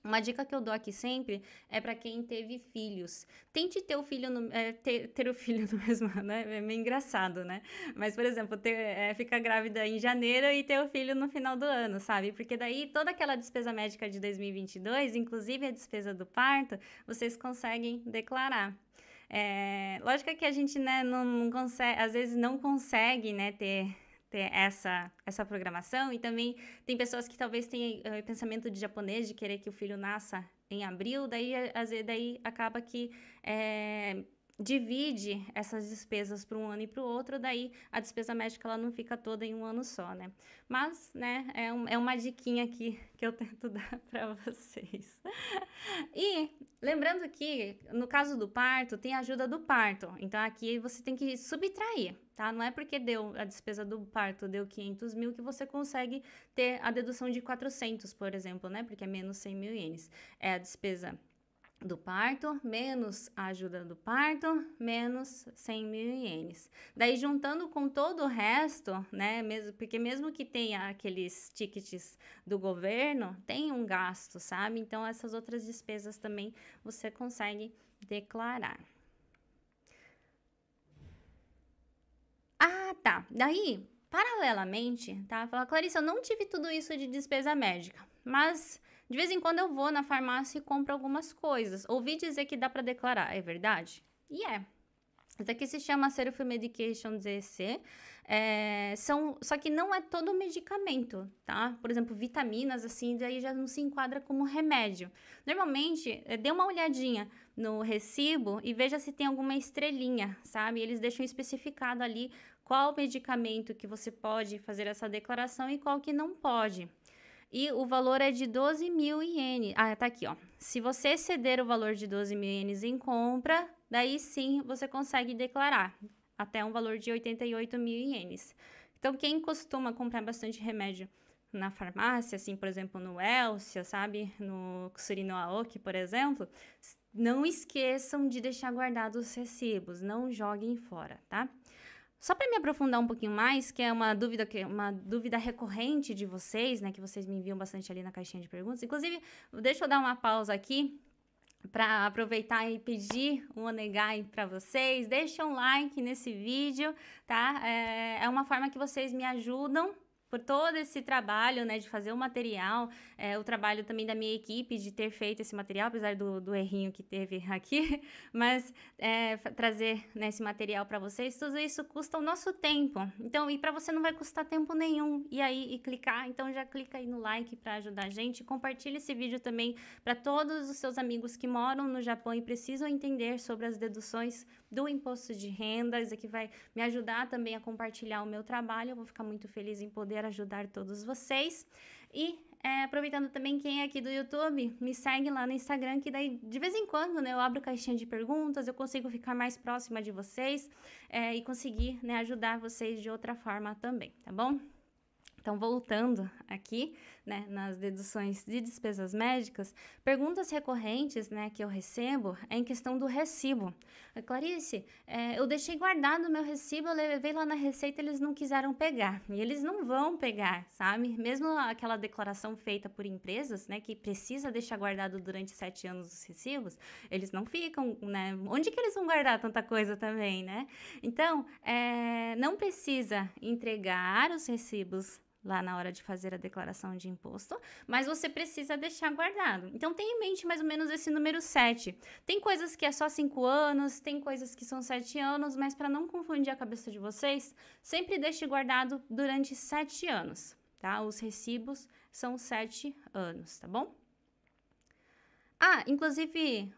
Uma dica que eu dou aqui sempre é para quem teve filhos. Tente ter o filho no, é, ter, ter, o filho no mesmo ano, né? É meio engraçado, né? Mas, por exemplo, ter, é, ficar grávida em janeiro e ter o filho no final do ano, sabe? Porque daí toda aquela despesa médica de 2022, inclusive a despesa do parto, vocês conseguem declarar. É, lógico que a gente né, não, não consegue, às vezes não consegue né, ter ter essa, essa programação. E também tem pessoas que talvez tenham uh, pensamento de japonês, de querer que o filho nasça em abril, daí, daí acaba que é, divide essas despesas para um ano e para o outro, daí a despesa médica ela não fica toda em um ano só, né? Mas, né, é, um, é uma diquinha aqui que eu tento dar para vocês. e lembrando que no caso do parto, tem ajuda do parto. Então aqui você tem que subtrair, tá? Não é porque deu a despesa do parto deu 500 mil que você consegue ter a dedução de 400, por exemplo, né? Porque é menos 100 mil ienes. É a despesa do parto, menos a ajuda do parto, menos 100 mil ienes. Daí, juntando com todo o resto, né, mesmo, porque mesmo que tenha aqueles tickets do governo, tem um gasto, sabe? Então, essas outras despesas também você consegue declarar. Ah, tá. Daí, paralelamente, tá? Fala, Clarissa, eu não tive tudo isso de despesa médica, mas de vez em quando eu vou na farmácia e compro algumas coisas. Ouvi dizer que dá para declarar, é verdade? E é. Isso aqui se chama Self Medication DEC. É, são, só que não é todo medicamento, tá? Por exemplo, vitaminas, assim, daí já não se enquadra como remédio. Normalmente, é, dê uma olhadinha no recibo e veja se tem alguma estrelinha, sabe? Eles deixam especificado ali qual medicamento que você pode fazer essa declaração e qual que não pode. E o valor é de 12 mil ienes. Ah, tá aqui, ó. Se você exceder o valor de 12 mil ienes em compra, daí sim você consegue declarar até um valor de 88 mil ienes. Então, quem costuma comprar bastante remédio na farmácia, assim, por exemplo, no Elcia, sabe? No Surino Aoki, por exemplo, não esqueçam de deixar guardados os recibos, não joguem fora, tá? Só para me aprofundar um pouquinho mais, que é uma dúvida que uma dúvida recorrente de vocês, né, que vocês me enviam bastante ali na caixinha de perguntas. Inclusive, deixa eu dar uma pausa aqui para aproveitar e pedir um onegai para vocês. Deixa um like nesse vídeo, tá? É, é uma forma que vocês me ajudam por todo esse trabalho, né, de fazer o material, é, o trabalho também da minha equipe de ter feito esse material, apesar do, do errinho que teve aqui, mas é, trazer né, esse material para vocês, tudo isso custa o nosso tempo. Então, e para você não vai custar tempo nenhum e aí e clicar, então já clica aí no like para ajudar a gente, compartilhe esse vídeo também para todos os seus amigos que moram no Japão e precisam entender sobre as deduções do imposto de renda. Isso aqui vai me ajudar também a compartilhar o meu trabalho. Eu vou ficar muito feliz em poder ajudar todos vocês. E é, aproveitando também quem é aqui do YouTube, me segue lá no Instagram, que daí de vez em quando né, eu abro caixinha de perguntas, eu consigo ficar mais próxima de vocês é, e conseguir né, ajudar vocês de outra forma também, tá bom? Então, voltando aqui, né, nas deduções de despesas médicas, perguntas recorrentes, né, que eu recebo é em questão do recibo. Clarice, é, eu deixei guardado o meu recibo, eu levei lá na receita, eles não quiseram pegar. E eles não vão pegar, sabe? Mesmo aquela declaração feita por empresas, né, que precisa deixar guardado durante sete anos os recibos, eles não ficam, né? Onde que eles vão guardar tanta coisa também, né? Então, é, não precisa entregar os recibos lá na hora de fazer a declaração de imposto, mas você precisa deixar guardado. Então, tenha em mente mais ou menos esse número 7. Tem coisas que é só 5 anos, tem coisas que são 7 anos, mas para não confundir a cabeça de vocês, sempre deixe guardado durante 7 anos, tá? Os recibos são 7 anos, tá bom? Ah, inclusive,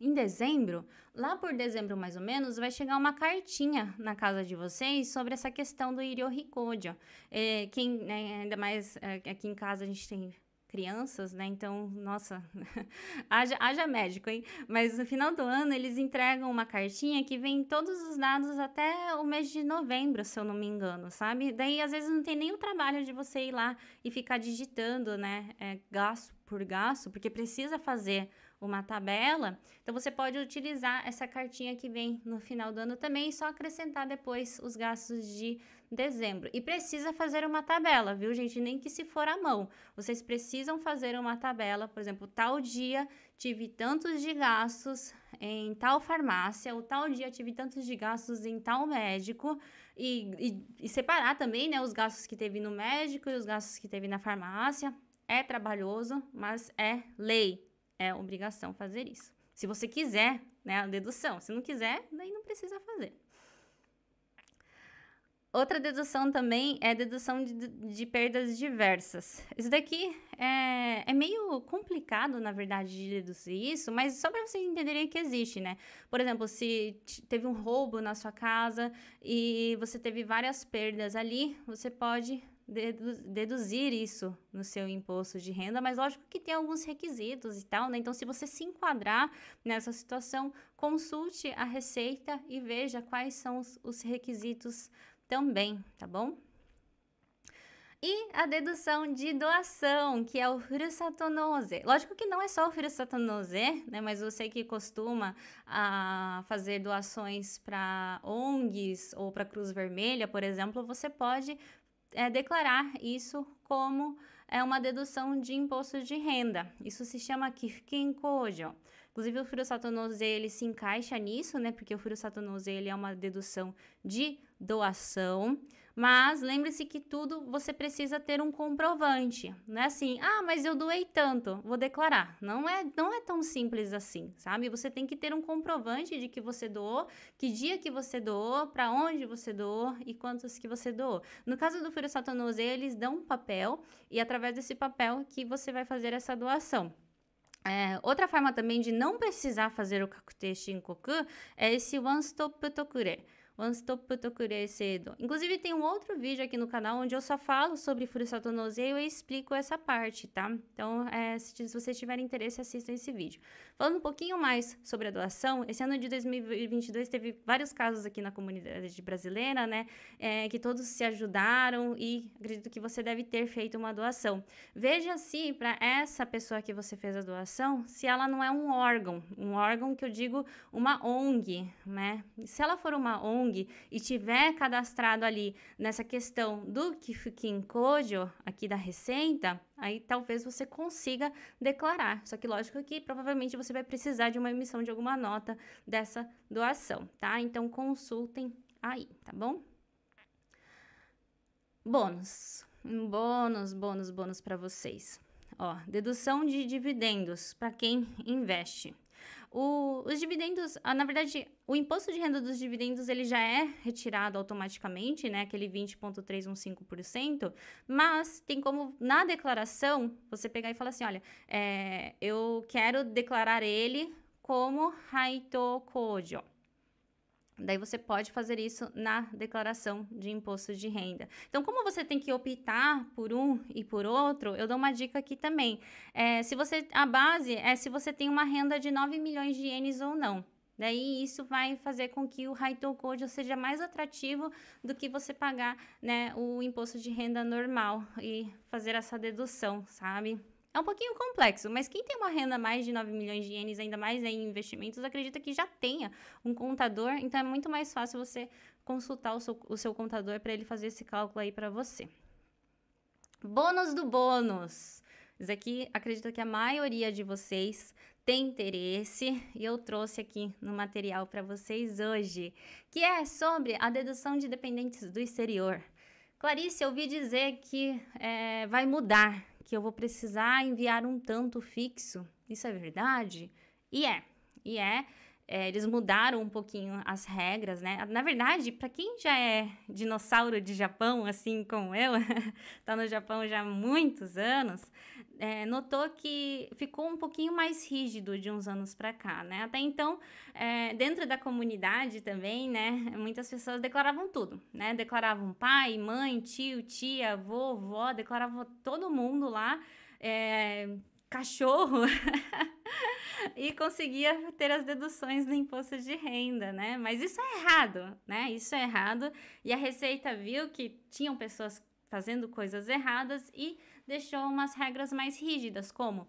em dezembro, lá por dezembro mais ou menos, vai chegar uma cartinha na casa de vocês sobre essa questão do Iriohikodio. É, quem, né, ainda mais é, aqui em casa a gente tem crianças, né? Então, nossa, haja, haja médico, hein? Mas no final do ano eles entregam uma cartinha que vem todos os dados até o mês de novembro, se eu não me engano, sabe? Daí às vezes não tem nem o trabalho de você ir lá e ficar digitando, né? É, gasto por gasto, porque precisa fazer uma tabela, então você pode utilizar essa cartinha que vem no final do ano também e só acrescentar depois os gastos de dezembro. E precisa fazer uma tabela, viu, gente? Nem que se for à mão. Vocês precisam fazer uma tabela, por exemplo, tal dia tive tantos de gastos em tal farmácia, ou tal dia tive tantos de gastos em tal médico, e, e, e separar também, né, os gastos que teve no médico e os gastos que teve na farmácia. É trabalhoso, mas é lei é obrigação fazer isso. Se você quiser, né, a dedução. Se não quiser, daí não precisa fazer. Outra dedução também é dedução de, de perdas diversas. Isso daqui é, é, meio complicado, na verdade, de deduzir isso, mas só para vocês entenderem que existe, né? Por exemplo, se teve um roubo na sua casa e você teve várias perdas ali, você pode deduzir isso no seu imposto de renda, mas lógico que tem alguns requisitos e tal, né? Então, se você se enquadrar nessa situação, consulte a Receita e veja quais são os, os requisitos também, tá bom? E a dedução de doação, que é o Furusatonose. Lógico que não é só o Furusatonose, né? Mas você que costuma a, fazer doações para ONGs ou para Cruz Vermelha, por exemplo, você pode é, declarar isso como é uma dedução de imposto de renda. Isso se chama Kifukin Kojo. Inclusive, o Furusatonose, ele se encaixa nisso, né? Porque o Furusatonose, ele é uma dedução de doação. Mas lembre-se que tudo você precisa ter um comprovante. Não é assim, ah, mas eu doei tanto, vou declarar. Não é, não é tão simples assim, sabe? Você tem que ter um comprovante de que você doou, que dia que você doou, para onde você doou e quantos que você doou. No caso do Furusatonose, eles dão um papel e através desse papel que você vai fazer essa doação. É, outra forma também de não precisar fazer o kakute shinkoku é esse one stop tokure. Cedo. Inclusive, tem um outro vídeo aqui no canal onde eu só falo sobre Furusato e eu explico essa parte, tá? Então, é, se, se vocês tiverem interesse, assistam esse vídeo. Falando um pouquinho mais sobre a doação, esse ano de 2022 teve vários casos aqui na comunidade brasileira, né? É, que todos se ajudaram e acredito que você deve ter feito uma doação. Veja se, para essa pessoa que você fez a doação, se ela não é um órgão, um órgão que eu digo uma ONG, né? Se ela for uma ONG, E tiver cadastrado ali nessa questão do Kifukin Kojo, aqui da Receita, aí talvez você consiga declarar. Só que lógico que provavelmente você vai precisar de uma emissão de alguma nota dessa doação, tá? Então consultem aí, tá bom? Bônus. Bônus, bônus, bônus para vocês. Ó, dedução de dividendos para quem investe. O, os dividendos, ah, na verdade, o imposto de renda dos dividendos ele já é retirado automaticamente, né? Aquele 20,315%, mas tem como na declaração você pegar e falar assim: olha, é, eu quero declarar ele como Haito Kojo. Daí você pode fazer isso na declaração de imposto de renda. Então, como você tem que optar por um e por outro, eu dou uma dica aqui também. É, se você a base é se você tem uma renda de 9 milhões de ienes ou não. Daí isso vai fazer com que o Raito Code seja mais atrativo do que você pagar né, o imposto de renda normal e fazer essa dedução, sabe? É um pouquinho complexo, mas quem tem uma renda mais de 9 milhões de ienes, ainda mais em investimentos, acredita que já tenha um contador, então é muito mais fácil você consultar o seu, o seu contador para ele fazer esse cálculo aí para você. Bônus do bônus. Isso aqui, acredito que a maioria de vocês tem interesse e eu trouxe aqui no material para vocês hoje, que é sobre a dedução de dependentes do exterior. Clarice, eu ouvi dizer que é, vai mudar que eu vou precisar enviar um tanto fixo. Isso é verdade? E é, e é. é eles mudaram um pouquinho as regras, né? Na verdade, para quem já é dinossauro de Japão, assim como eu, tá no Japão já há muitos anos, é, notou que ficou um pouquinho mais rígido de uns anos para cá, né? Até então, é, dentro da comunidade também, né? Muitas pessoas declaravam tudo, né? Declaravam pai, mãe, tio, tia, avô, vó, declaravam todo mundo lá, é, cachorro, e conseguia ter as deduções do imposto de renda, né? Mas isso é errado, né? Isso é errado. E a Receita viu que tinham pessoas fazendo coisas erradas e deixou umas regras mais rígidas, como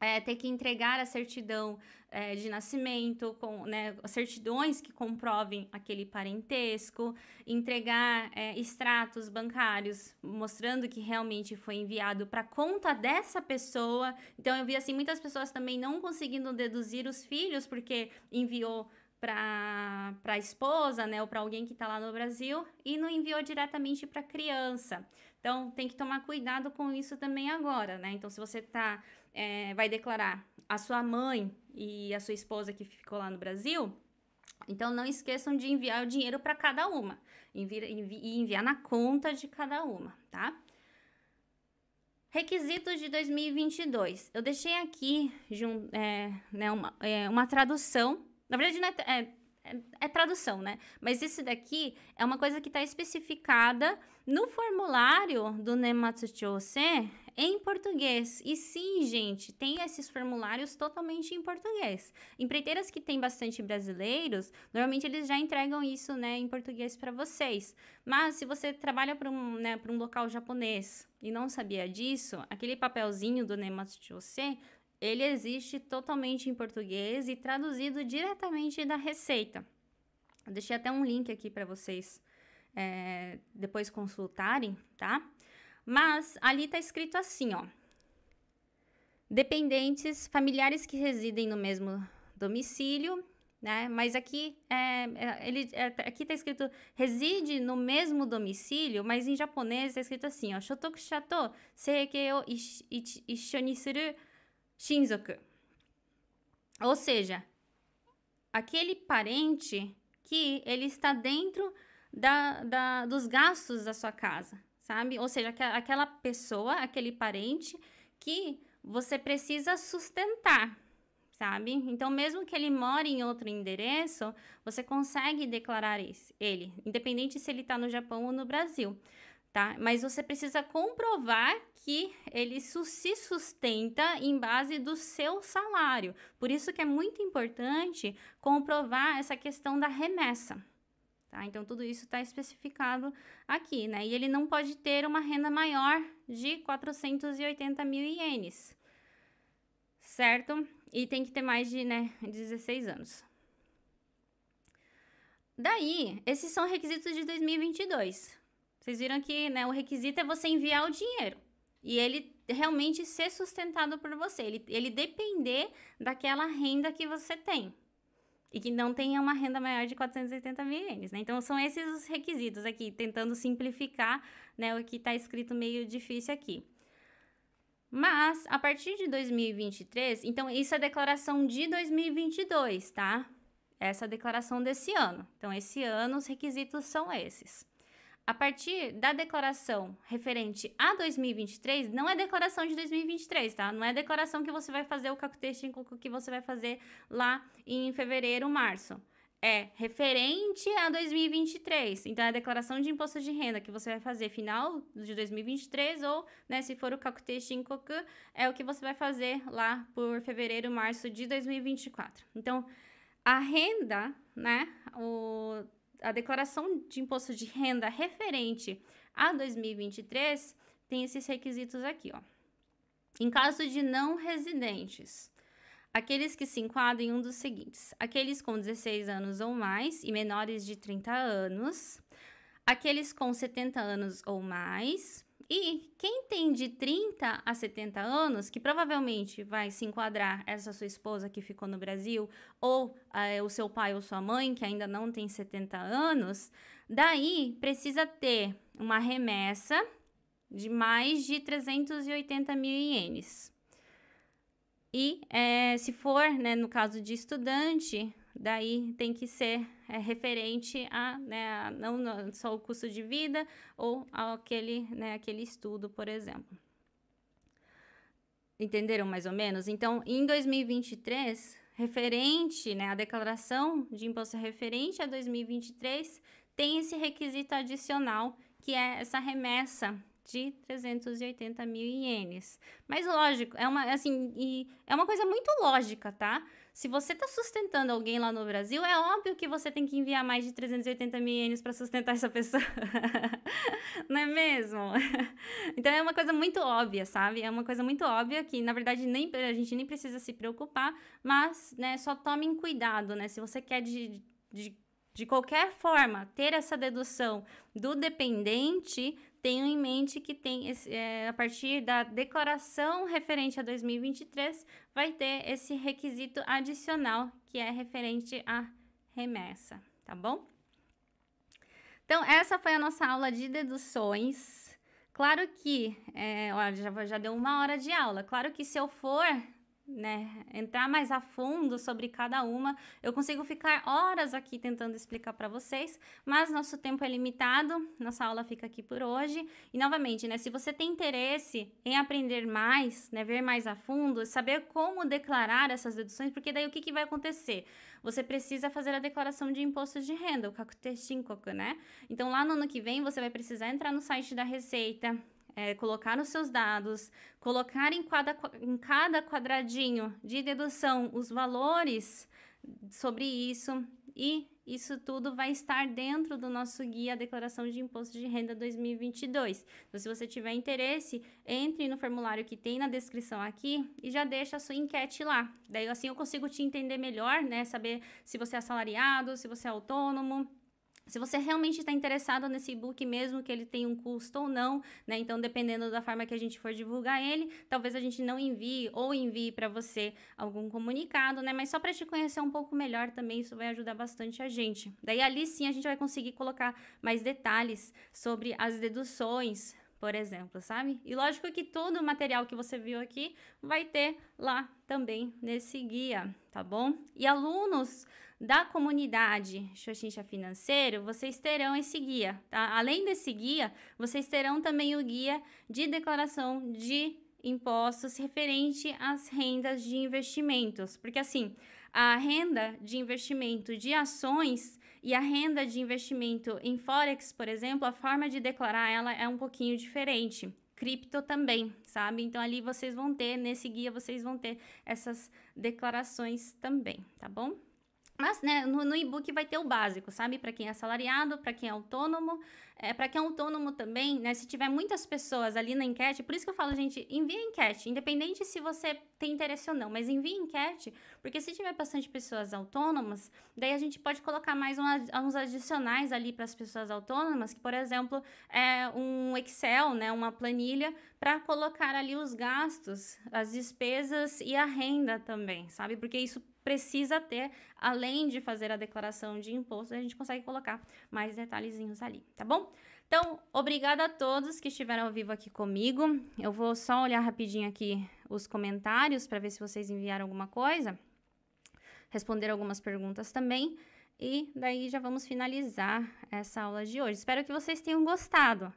é, ter que entregar a certidão é, de nascimento, com né, certidões que comprovem aquele parentesco, entregar é, extratos bancários mostrando que realmente foi enviado para conta dessa pessoa. Então eu vi assim muitas pessoas também não conseguindo deduzir os filhos porque enviou para a esposa, né, ou para alguém que está lá no Brasil e não enviou diretamente para a criança. Então, tem que tomar cuidado com isso também agora, né? Então, se você tá, é, vai declarar a sua mãe e a sua esposa que ficou lá no Brasil, então não esqueçam de enviar o dinheiro para cada uma e enviar na conta de cada uma, tá? Requisitos de 2022. Eu deixei aqui é, né, uma, é, uma tradução. Na verdade, não é, é é, tradução, né? Mas esse daqui é uma coisa que está especificada no formulário do Nematsuchose em português. E sim, gente, tem esses formulários totalmente em português. Empreiteiras que têm bastante brasileiros, normalmente eles já entregam isso, né, em português para vocês. Mas se você trabalha para um, né, um local japonês e não sabia disso, aquele papelzinho do Nematsuchose ele existe totalmente em português e traduzido diretamente da Receita. Eu deixei até um link aqui para vocês é, depois consultarem, tá? Mas ali está escrito assim, ó. Dependentes, familiares que residem no mesmo domicílio, né? Mas aqui é, é ele é, aqui está escrito reside no mesmo domicílio, mas em japonês está escrito assim, ó. Shotoku shato seikei o ishoni suru Shinzoku. Ou seja, aquele parente que ele está dentro da, da, dos gastos da sua casa, sabe? Ou seja, aquela pessoa, aquele parente que você precisa sustentar, sabe? Então, mesmo que ele more em outro endereço, você consegue declarar esse, ele, independente se ele está no Japão ou no Brasil tá? Mas você precisa comprovar que ele se sustenta em base do seu salário. Por isso que é muito importante comprovar essa questão da remessa. Tá? Então, tudo isso está especificado aqui, né? E ele não pode ter uma renda maior de 480 mil ienes, certo? E tem que ter mais de né, 16 anos. Daí, esses são requisitos de 2022. Vocês viram que né, o requisito é você enviar o dinheiro. E ele realmente ser sustentado por você. Ele, ele depender daquela renda que você tem. E que não tenha uma renda maior de 480 mil ienes, né? Então, são esses os requisitos aqui, tentando simplificar né, o que está escrito meio difícil aqui. Mas, a partir de 2023, então, isso é declaração de 2022, tá? Essa é a declaração desse ano. Então, esse ano, os requisitos são esses. A partir da declaração referente a 2023, não é declaração de 2023, tá? Não é declaração que você vai fazer o calculation que você vai fazer lá em fevereiro, março. é referente a 2023. Então, é a declaração de imposto de renda que você vai fazer final de 2023 ou, né, se for o Shinkoku, é o que você vai fazer lá por fevereiro, março de 2024. Então, a renda, né, o, a declaração de imposto de renda referente a 2023 tem esses requisitos aqui, ó. Em caso de não residentes, aqueles que se enquadram em um dos seguintes: aqueles com 16 anos ou mais e menores de 30 anos, aqueles com 70 anos ou mais, e quem tem de 30 a 70 anos, que provavelmente vai se enquadrar essa sua esposa que ficou no Brasil, ou é, o seu pai ou sua mãe, que ainda não tem 70 anos, daí precisa ter uma remessa de mais de 380 mil ienes. E é, se for, né, no caso de estudante, daí tem que ser é, referente a, né, não só o custo de vida ou aquele, né, aquele estudo, por exemplo. Entenderam mais ou menos? Então, em 2023, referente, né, a declaração de imposto referente a 2023 tem esse requisito adicional que é essa remessa de 380 mil ienes. Mas lógico, é uma assim, é uma coisa muito lógica, tá? Se você está sustentando alguém lá no Brasil, é óbvio que você tem que enviar mais de 380 mil ienes para sustentar essa pessoa. Não é mesmo? então é uma coisa muito óbvia, sabe? É uma coisa muito óbvia que, na verdade, nem, a gente nem precisa se preocupar, mas né, só tomem cuidado, né? Se você quer de, de de qualquer forma, ter essa dedução do dependente, tenham em mente que tem esse, é, a partir da declaração referente a 2023, vai ter esse requisito adicional que é referente à remessa, tá bom? Então, essa foi a nossa aula de deduções. Claro que, é, ó, já, já deu uma hora de aula. Claro que se eu for né, entrar mais a fundo sobre cada uma. Eu consigo ficar horas aqui tentando explicar para vocês, mas nosso tempo é limitado, nossa aula fica aqui por hoje. E novamente, né, se você tem interesse em aprender mais, né, ver mais a fundo, saber como declarar essas deduções, porque daí o que, que vai acontecer? Você precisa fazer a declaração de imposto de renda, o Kakute Shinkoku, né? Então lá no ano que vem você vai precisar entrar no site da Receita, é, colocar os seus dados, colocar em cada, em cada quadradinho de dedução os valores sobre isso e isso tudo vai estar dentro do nosso guia Declaração de Imposto de Renda 2022. Então, se você tiver interesse, entre no formulário que tem na descrição aqui e já deixa a sua enquete lá. Daí, assim, eu consigo te entender melhor, né? Saber se você é assalariado, se você é autônomo, se você realmente está interessado nesse e-book, mesmo que ele tenha um custo ou não, né? Então, dependendo da forma que a gente for divulgar ele, talvez a gente não envie ou envie para você algum comunicado, né? Mas só para te conhecer um pouco melhor também, isso vai ajudar bastante a gente. Daí ali sim a gente vai conseguir colocar mais detalhes sobre as deduções, por exemplo, sabe? E lógico que todo o material que você viu aqui vai ter lá também nesse guia, tá bom? E alunos da comunidade Xoxincha Financeiro, vocês terão esse guia, tá? Além desse guia, vocês terão também o guia de declaração de impostos referente às rendas de investimentos, porque assim, a renda de investimento de ações e a renda de investimento em forex, por exemplo, a forma de declarar ela é um pouquinho diferente cripto também, sabe? Então ali vocês vão ter, nesse guia vocês vão ter essas declarações também, tá bom? Mas, né, no, no e-book vai ter o básico, sabe? Para quem é assalariado, para quem é autônomo, é, para quem é autônomo também, né? Se tiver muitas pessoas ali na enquete, por isso que eu falo, gente, envia enquete, independente se você tem interesse ou não, mas envia enquete, porque se tiver bastante pessoas autônomas, daí a gente pode colocar mais um, uns adicionais ali para as pessoas autônomas, que, por exemplo, é um Excel, né? Uma planilha para colocar ali os gastos, as despesas e a renda também, sabe? Porque isso precisa ter, além de fazer a declaração de imposto, a gente consegue colocar mais detalhezinhos ali, tá bom? Então, obrigada a todos que estiveram ao vivo aqui comigo. Eu vou só olhar rapidinho aqui os comentários para ver se vocês enviaram alguma coisa, responder algumas perguntas também. E daí já vamos finalizar essa aula de hoje. Espero que vocês tenham gostado.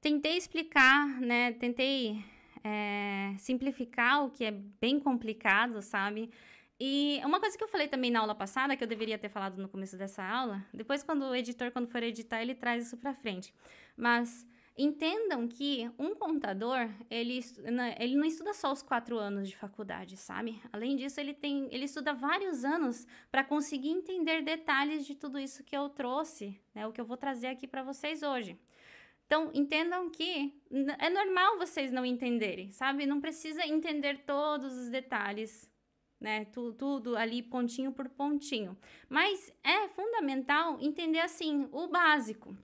Tentei explicar, né? Tentei é, simplificar o que é bem complicado, sabe? E uma coisa que eu falei também na aula passada, que eu deveria ter falado no começo dessa aula, depois quando o editor, quando for editar, ele traz isso para frente. Mas entendam que um contador, ele, ele não estuda só os quatro anos de faculdade, sabe? Além disso, ele tem, ele estuda vários anos para conseguir entender detalhes de tudo isso que eu trouxe, né? O que eu vou trazer aqui para vocês hoje. Então, entendam que é normal vocês não entenderem, sabe? Não precisa entender todos os detalhes né? Tudo, tudo ali pontinho por pontinho. Mas é fundamental entender assim o básico.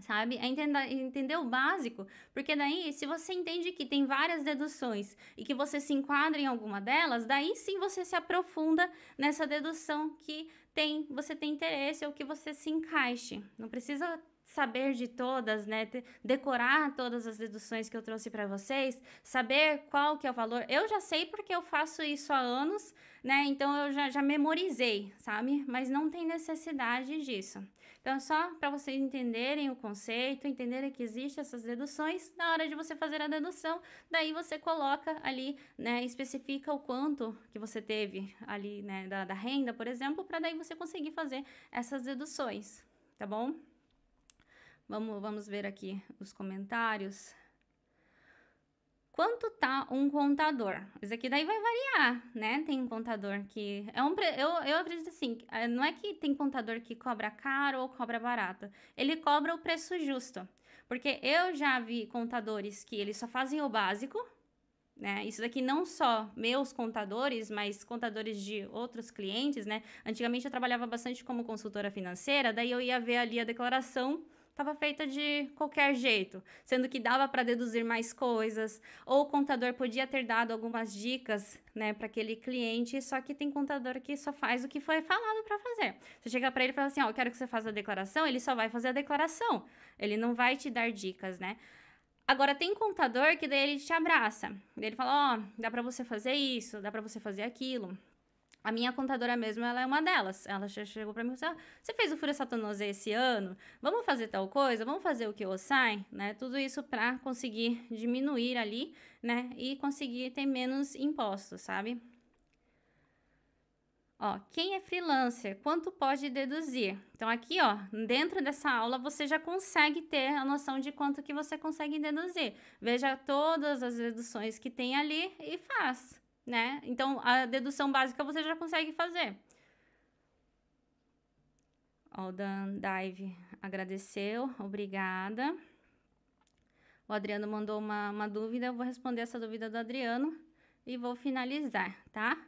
Sabe? É entender, entender o básico, porque daí, se você entende que tem várias deduções e que você se enquadra em alguma delas, daí sim você se aprofunda nessa dedução que tem, você tem interesse ou que você se encaixe. Não precisa saber de todas, né? Decorar todas as deduções que eu trouxe para vocês, saber qual que é o valor. Eu já sei porque eu faço isso há anos, né? Então eu já, já memorizei, sabe? Mas não tem necessidade disso. Então, só para vocês entenderem o conceito, entenderem que existem essas deduções, na hora de você fazer a dedução, daí você coloca ali, né, especifica o quanto que você teve ali, né, da, da renda, por exemplo, para daí você conseguir fazer essas deduções, tá bom? Vamos, vamos ver aqui os comentários. Quanto tá um contador? Isso aqui daí vai variar, né? Tem um contador que é um eu, eu acredito assim, é, não é que tem contador que cobra caro ou cobra barato. Ele cobra o preço justo. Porque eu já vi contadores que eles só fazem o básico, né? Isso daqui não só meus contadores, mas contadores de outros clientes, né? Antigamente eu trabalhava bastante como consultora financeira, daí eu ia ver ali a declaração estava feita de qualquer jeito, sendo que dava para deduzir mais coisas, ou o contador podia ter dado algumas dicas, né, para aquele cliente, só que tem contador que só faz o que foi falado para fazer. Você chega para ele e fala assim, ó, eu quero que você faça a declaração, ele só vai fazer a declaração. Ele não vai te dar dicas, né? Agora tem contador que daí ele te abraça. Ele fala, ó, oh, dá para você fazer isso, dá para você fazer aquilo. A minha contadora mesmo, ela é uma delas. Ela chegou para mim e disse: ah, Você fez o Fúria Satanose esse ano? Vamos fazer tal coisa? Vamos fazer o que eu sai? Né? Tudo isso para conseguir diminuir ali, né? E conseguir ter menos impostos, sabe? Ó, quem é freelancer? Quanto pode deduzir? Então, aqui, ó, dentro dessa aula, você já consegue ter a noção de quanto que você consegue deduzir. Veja todas as deduções que tem ali e faz né? Então, a dedução básica você já consegue fazer. Ó, o Dan Dive agradeceu, obrigada. O Adriano mandou uma, uma dúvida, eu vou responder essa dúvida do Adriano e vou finalizar, tá?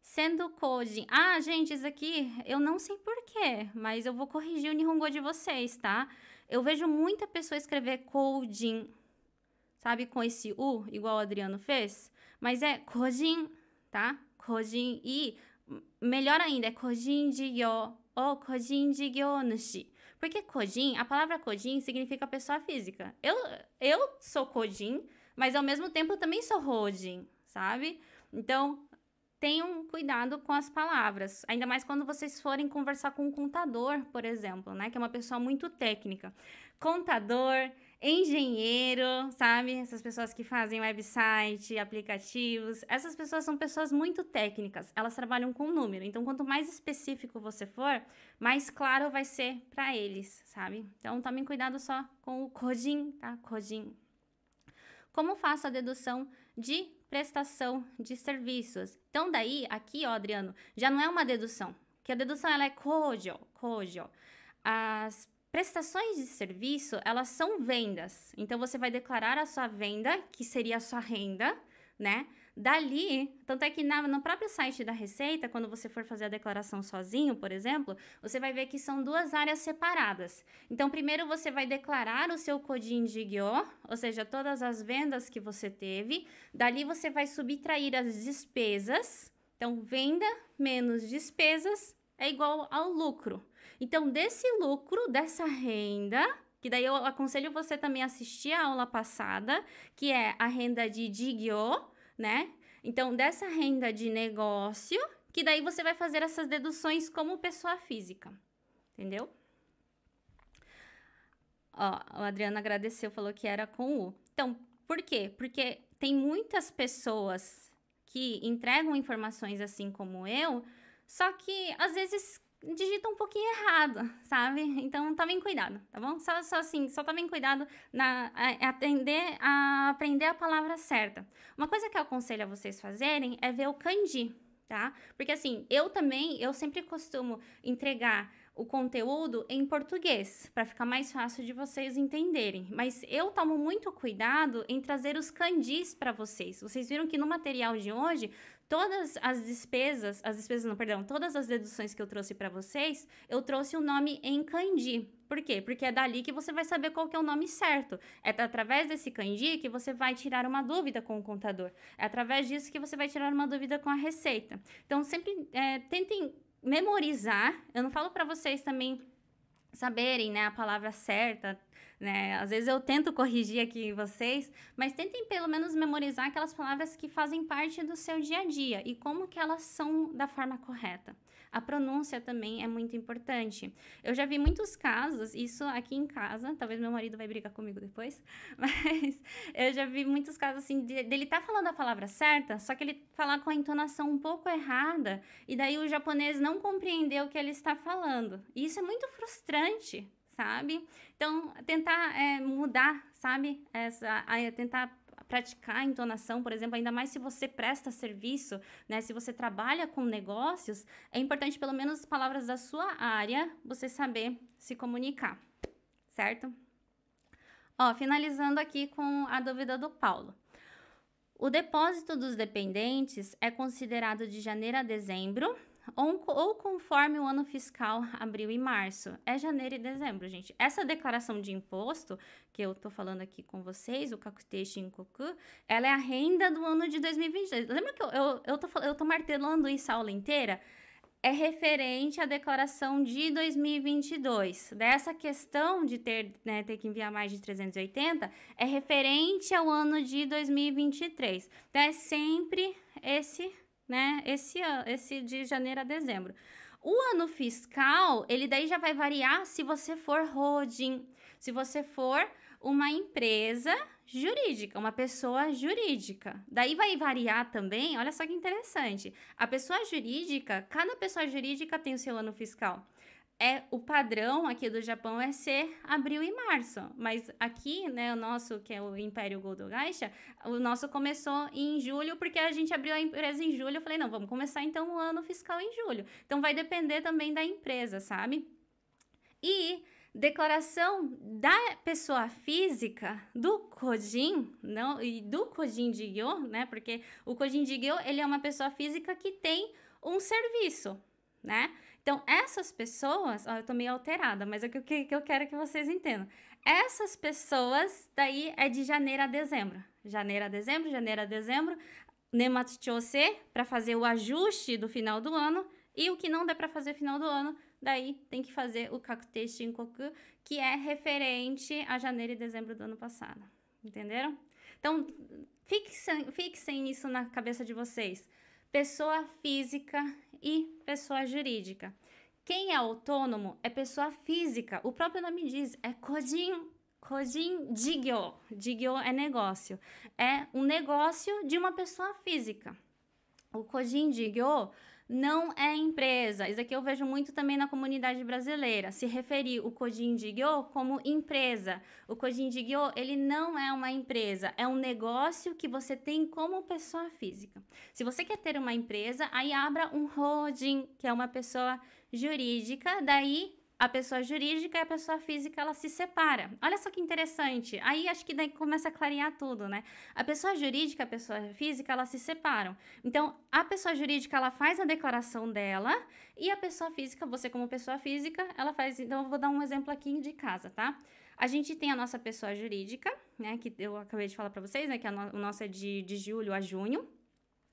Sendo coding. Ah, gente, isso aqui eu não sei porquê, mas eu vou corrigir o Nihongo de vocês, tá? Eu vejo muita pessoa escrever coding, sabe, com esse U, igual o Adriano fez. Mas é kojin, tá? Kojin e melhor ainda é kojin jigyo ou kojin jigyo nushi. Porque kojin, a palavra kojin significa pessoa física. Eu, eu sou kojin, mas ao mesmo tempo eu também sou hojin, sabe? Então, tenham cuidado com as palavras, ainda mais quando vocês forem conversar com um contador, por exemplo, né, que é uma pessoa muito técnica. Contador, engenheiro, sabe? Essas pessoas que fazem website, aplicativos. Essas pessoas são pessoas muito técnicas. Elas trabalham com número. Então, quanto mais específico você for, mais claro vai ser para eles, sabe? Então, tomem cuidado só com o coding, tá? Coding. Como faço a dedução de prestação de serviços? Então, daí, aqui, ó, Adriano, já não é uma dedução. Que a dedução ela é kojo, kojo. As Prestações de serviço, elas são vendas. Então, você vai declarar a sua venda, que seria a sua renda, né? Dali, tanto é que na, no próprio site da Receita, quando você for fazer a declaração sozinho, por exemplo, você vai ver que são duas áreas separadas. Então, primeiro você vai declarar o seu codin de guiô, ou seja, todas as vendas que você teve. Dali você vai subtrair as despesas. Então, venda menos despesas é igual ao lucro. Então, desse lucro, dessa renda, que daí eu aconselho você também assistir a aula passada, que é a renda de Digyo, né? Então, dessa renda de negócio, que daí você vai fazer essas deduções como pessoa física. Entendeu? Ó, o Adriano agradeceu, falou que era com U. Então, por quê? Porque tem muitas pessoas que entregam informações assim como eu, só que às vezes digita um pouquinho errado, sabe? Então tomem cuidado, tá bom? Só, só assim, só tomem cuidado na atender a aprender a palavra certa. Uma coisa que eu aconselho a vocês fazerem é ver o kanji, tá? Porque assim, eu também, eu sempre costumo entregar o conteúdo em português, para ficar mais fácil de vocês entenderem. Mas eu tomo muito cuidado em trazer os kanjis para vocês. Vocês viram que no material de hoje todas as despesas, as despesas não, perdão, todas as deduções que eu trouxe para vocês, eu trouxe o nome em kanji. Por quê? Porque é dali que você vai saber qual que é o nome certo. É através desse kanji que você vai tirar uma dúvida com o contador. É através disso que você vai tirar uma dúvida com a receita. Então, sempre é, tentem memorizar. Eu não falo para vocês também saberem né, a palavra certa, né? Às vezes eu tento corrigir aqui vocês, mas tentem pelo menos memorizar aquelas palavras que fazem parte do seu dia a dia e como que elas são da forma correta. A pronúncia também é muito importante. Eu já vi muitos casos, isso aqui em casa, talvez meu marido vai brigar comigo depois, mas eu já vi muitos casos assim, de, dele tá falando a palavra certa, só que ele falar com a entonação um pouco errada, e daí o japonês não compreendeu o que ele está falando. E isso é muito frustrante, sabe? Então, tentar é, mudar, sabe? Essa, a, tentar praticar a entonação, por exemplo, ainda mais se você presta serviço, né? Se você trabalha com negócios, é importante pelo menos as palavras da sua área você saber se comunicar, certo? Ó, finalizando aqui com a dúvida do Paulo. O depósito dos dependentes é considerado de janeiro a dezembro ou, ou conforme o ano fiscal abril e março. É janeiro e dezembro, gente. Essa declaração de imposto que eu tô falando aqui com vocês, o Kakute Shinkoku, ela é a renda do ano de 2022. Lembra que eu, eu, eu, tô, eu tô martelando isso a aula inteira? é referente à declaração de 2022. Dessa questão de ter, né, ter que enviar mais de 380 é referente ao ano de 2023. Então, é sempre esse né? Esse, esse de janeiro a dezembro. O ano fiscal, ele daí já vai variar se você for holding, se você for uma empresa jurídica, uma pessoa jurídica. Daí vai variar também, olha só que interessante. A pessoa jurídica, cada pessoa jurídica tem o seu ano fiscal é o padrão aqui do Japão é ser abril e março, mas aqui, né, o nosso que é o Império Gold Gaisha, o nosso começou em julho porque a gente abriu a empresa em julho. Eu falei, não, vamos começar então o ano fiscal em julho. Então vai depender também da empresa, sabe? E declaração da pessoa física do Kojin, não, e do Kojin Jigyo, né? Porque o Kojin Jigyo, ele é uma pessoa física que tem um serviço, né? Então, essas pessoas, ó, eu tô meio alterada, mas é o que, que eu quero que vocês entendam. Essas pessoas, daí é de janeiro a dezembro. Janeiro a dezembro, janeiro a dezembro, Nematchose, para fazer o ajuste do final do ano, e o que não der para fazer final do ano, daí tem que fazer o Kakute Shinkoku, que é referente a janeiro e dezembro do ano passado. Entenderam? Então, fixem, fixem isso na cabeça de vocês. Pessoa física e pessoa jurídica. Quem é autônomo é pessoa física. O próprio nome diz, é Kojin, Kojin Jigyo. Jigyo é negócio. É um negócio de uma pessoa física. O Kojin Jigyo não é empresa. Isso aqui eu vejo muito também na comunidade brasileira. Se referir o Kojin Jigyo como empresa. O Kojin Jigyo, ele não é uma empresa, é um negócio que você tem como pessoa física. Se você quer ter uma empresa, aí abra um holding, que é uma pessoa jurídica, daí a pessoa jurídica e a pessoa física ela se separa. Olha só que interessante. Aí acho que daí começa a clarear tudo, né? A pessoa jurídica e a pessoa física elas se separam. Então, a pessoa jurídica ela faz a declaração dela e a pessoa física, você como pessoa física, ela faz. Então, eu vou dar um exemplo aqui de casa, tá? A gente tem a nossa pessoa jurídica, né? Que eu acabei de falar para vocês, né? Que no, o nosso é de, de julho a junho.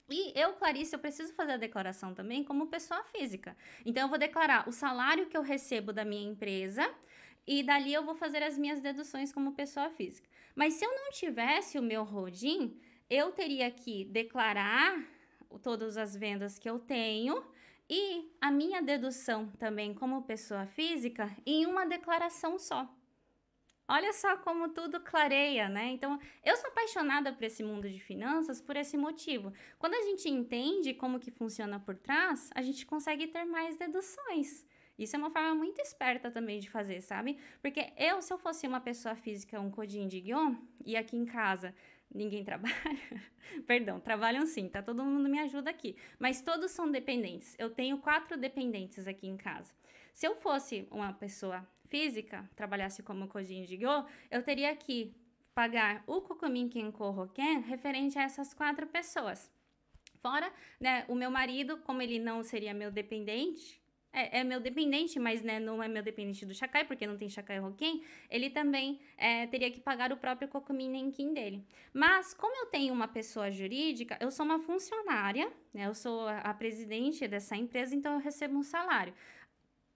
E eu, Clarice, eu preciso fazer a declaração também como pessoa física. Então, eu vou declarar o salário que eu recebo da minha empresa e dali eu vou fazer as minhas deduções como pessoa física. Mas se eu não tivesse o meu rodin, eu teria que declarar todas as vendas que eu tenho e a minha dedução também como pessoa física em uma declaração só. Olha só como tudo clareia, né? Então, eu sou apaixonada por esse mundo de finanças por esse motivo. Quando a gente entende como que funciona por trás, a gente consegue ter mais deduções. Isso é uma forma muito esperta também de fazer, sabe? Porque eu, se eu fosse uma pessoa física, um codinho de guion, e aqui em casa ninguém trabalha, perdão, trabalham sim, tá? Todo mundo me ajuda aqui, mas todos são dependentes. Eu tenho quatro dependentes aqui em casa. Se eu fosse uma pessoa física, trabalhasse como de guion, eu teria que pagar o Kokumin Kenko Hoken referente a essas quatro pessoas. Fora, né, o meu marido, como ele não seria meu dependente, é, é, meu dependente, mas né, não é meu dependente do Shakai, porque não tem Shakai Roken, ele também é, teria que pagar o próprio Kokumin Nenkin dele. Mas, como eu tenho uma pessoa jurídica, eu sou uma funcionária, né, eu sou a, a presidente dessa empresa, então eu recebo um salário.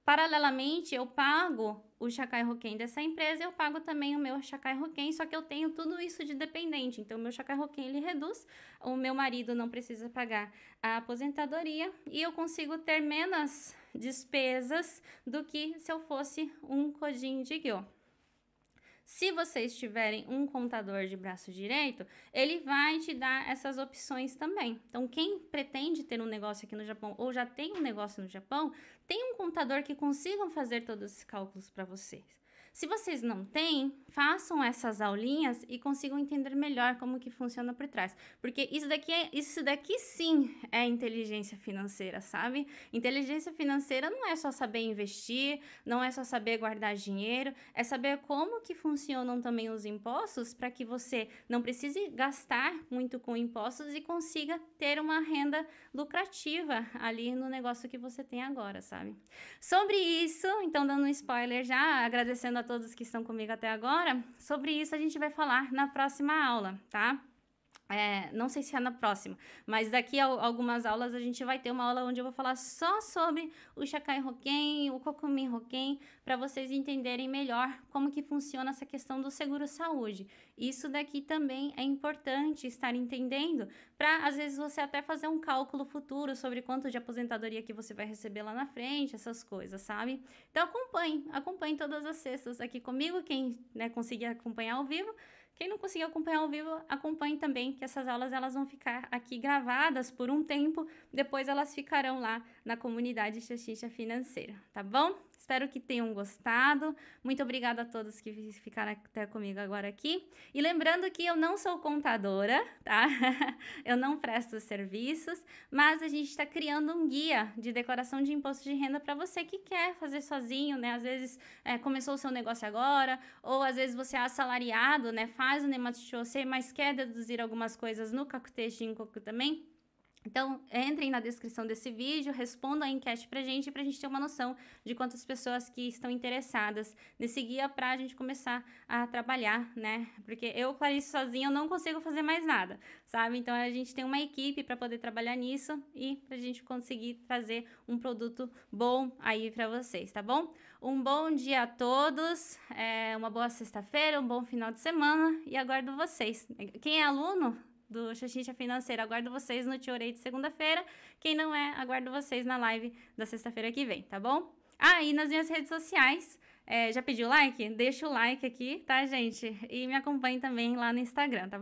Paralelamente, eu pago o Shakai Roken dessa empresa, eu pago também o meu Shakai Roken, só que eu tenho tudo isso de dependente. Então, o meu Shakai Roken ele reduz, o meu marido não precisa pagar a aposentadoria e eu consigo ter menos despesas do que se eu fosse um codinho de guiô. Se vocês tiverem um contador de braço direito, ele vai te dar essas opções também. Então, quem pretende ter um negócio aqui no Japão ou já tem um negócio no Japão, tem um contador que consiga fazer todos esses cálculos para vocês. Se vocês não têm, façam essas aulinhas e consigam entender melhor como que funciona por trás. Porque isso daqui, é, isso daqui sim é inteligência financeira, sabe? Inteligência financeira não é só saber investir, não é só saber guardar dinheiro, é saber como que funcionam também os impostos para que você não precise gastar muito com impostos e consiga ter uma renda lucrativa ali no negócio que você tem agora, sabe? Sobre isso, então dando um spoiler já, agradecendo a todos que estão comigo até agora. Sobre isso a gente vai falar na próxima aula, tá? É, não sei se é na próxima, mas daqui a algumas aulas a gente vai ter uma aula onde eu vou falar só sobre o Shakai Hoken, o Kokumin Hoken, para vocês entenderem melhor como que funciona essa questão do seguro saúde. Isso daqui também é importante estar entendendo para às vezes você até fazer um cálculo futuro sobre quanto de aposentadoria que você vai receber lá na frente, essas coisas, sabe? Então acompanhe, acompanhe todas as sextas aqui comigo, quem né, conseguir acompanhar ao vivo. Quem não conseguiu acompanhar ao vivo, acompanhe também, que essas aulas elas vão ficar aqui gravadas por um tempo, depois elas ficarão lá na comunidade Xaxixa Financeira, tá bom? Espero que tenham gostado. Muito obrigada a todos que ficaram até comigo agora aqui. E lembrando que eu não sou contadora, tá? eu não presto serviços, mas a gente está criando um guia de declaração de imposto de renda para você que quer fazer sozinho, né? Às vezes é, começou o seu negócio agora, ou às vezes você é assalariado, né? Faz o Nematsushosei, mas quer deduzir algumas coisas no Kakute Shinkoku também. Então, entrem na descrição desse vídeo, respondam a enquete pra gente, pra gente ter uma noção de quantas pessoas que estão interessadas nesse guia pra gente começar a trabalhar, né? Porque eu, Clarice, sozinha, eu não consigo fazer mais nada, sabe? Então, a gente tem uma equipe para poder trabalhar nisso e pra gente conseguir trazer um produto bom aí para vocês, tá bom? Um bom dia a todos, é, uma boa sexta-feira, um bom final de semana e aguardo vocês. Quem é aluno, do Xaxixa Financeira. Aguardo vocês no Tiorei de segunda-feira. Quem não é, aguardo vocês na live da sexta-feira que vem, tá bom? Ah, e nas minhas redes sociais, é, já pediu like? Deixa o like aqui, tá, gente? E me acompanhe também lá no Instagram, tá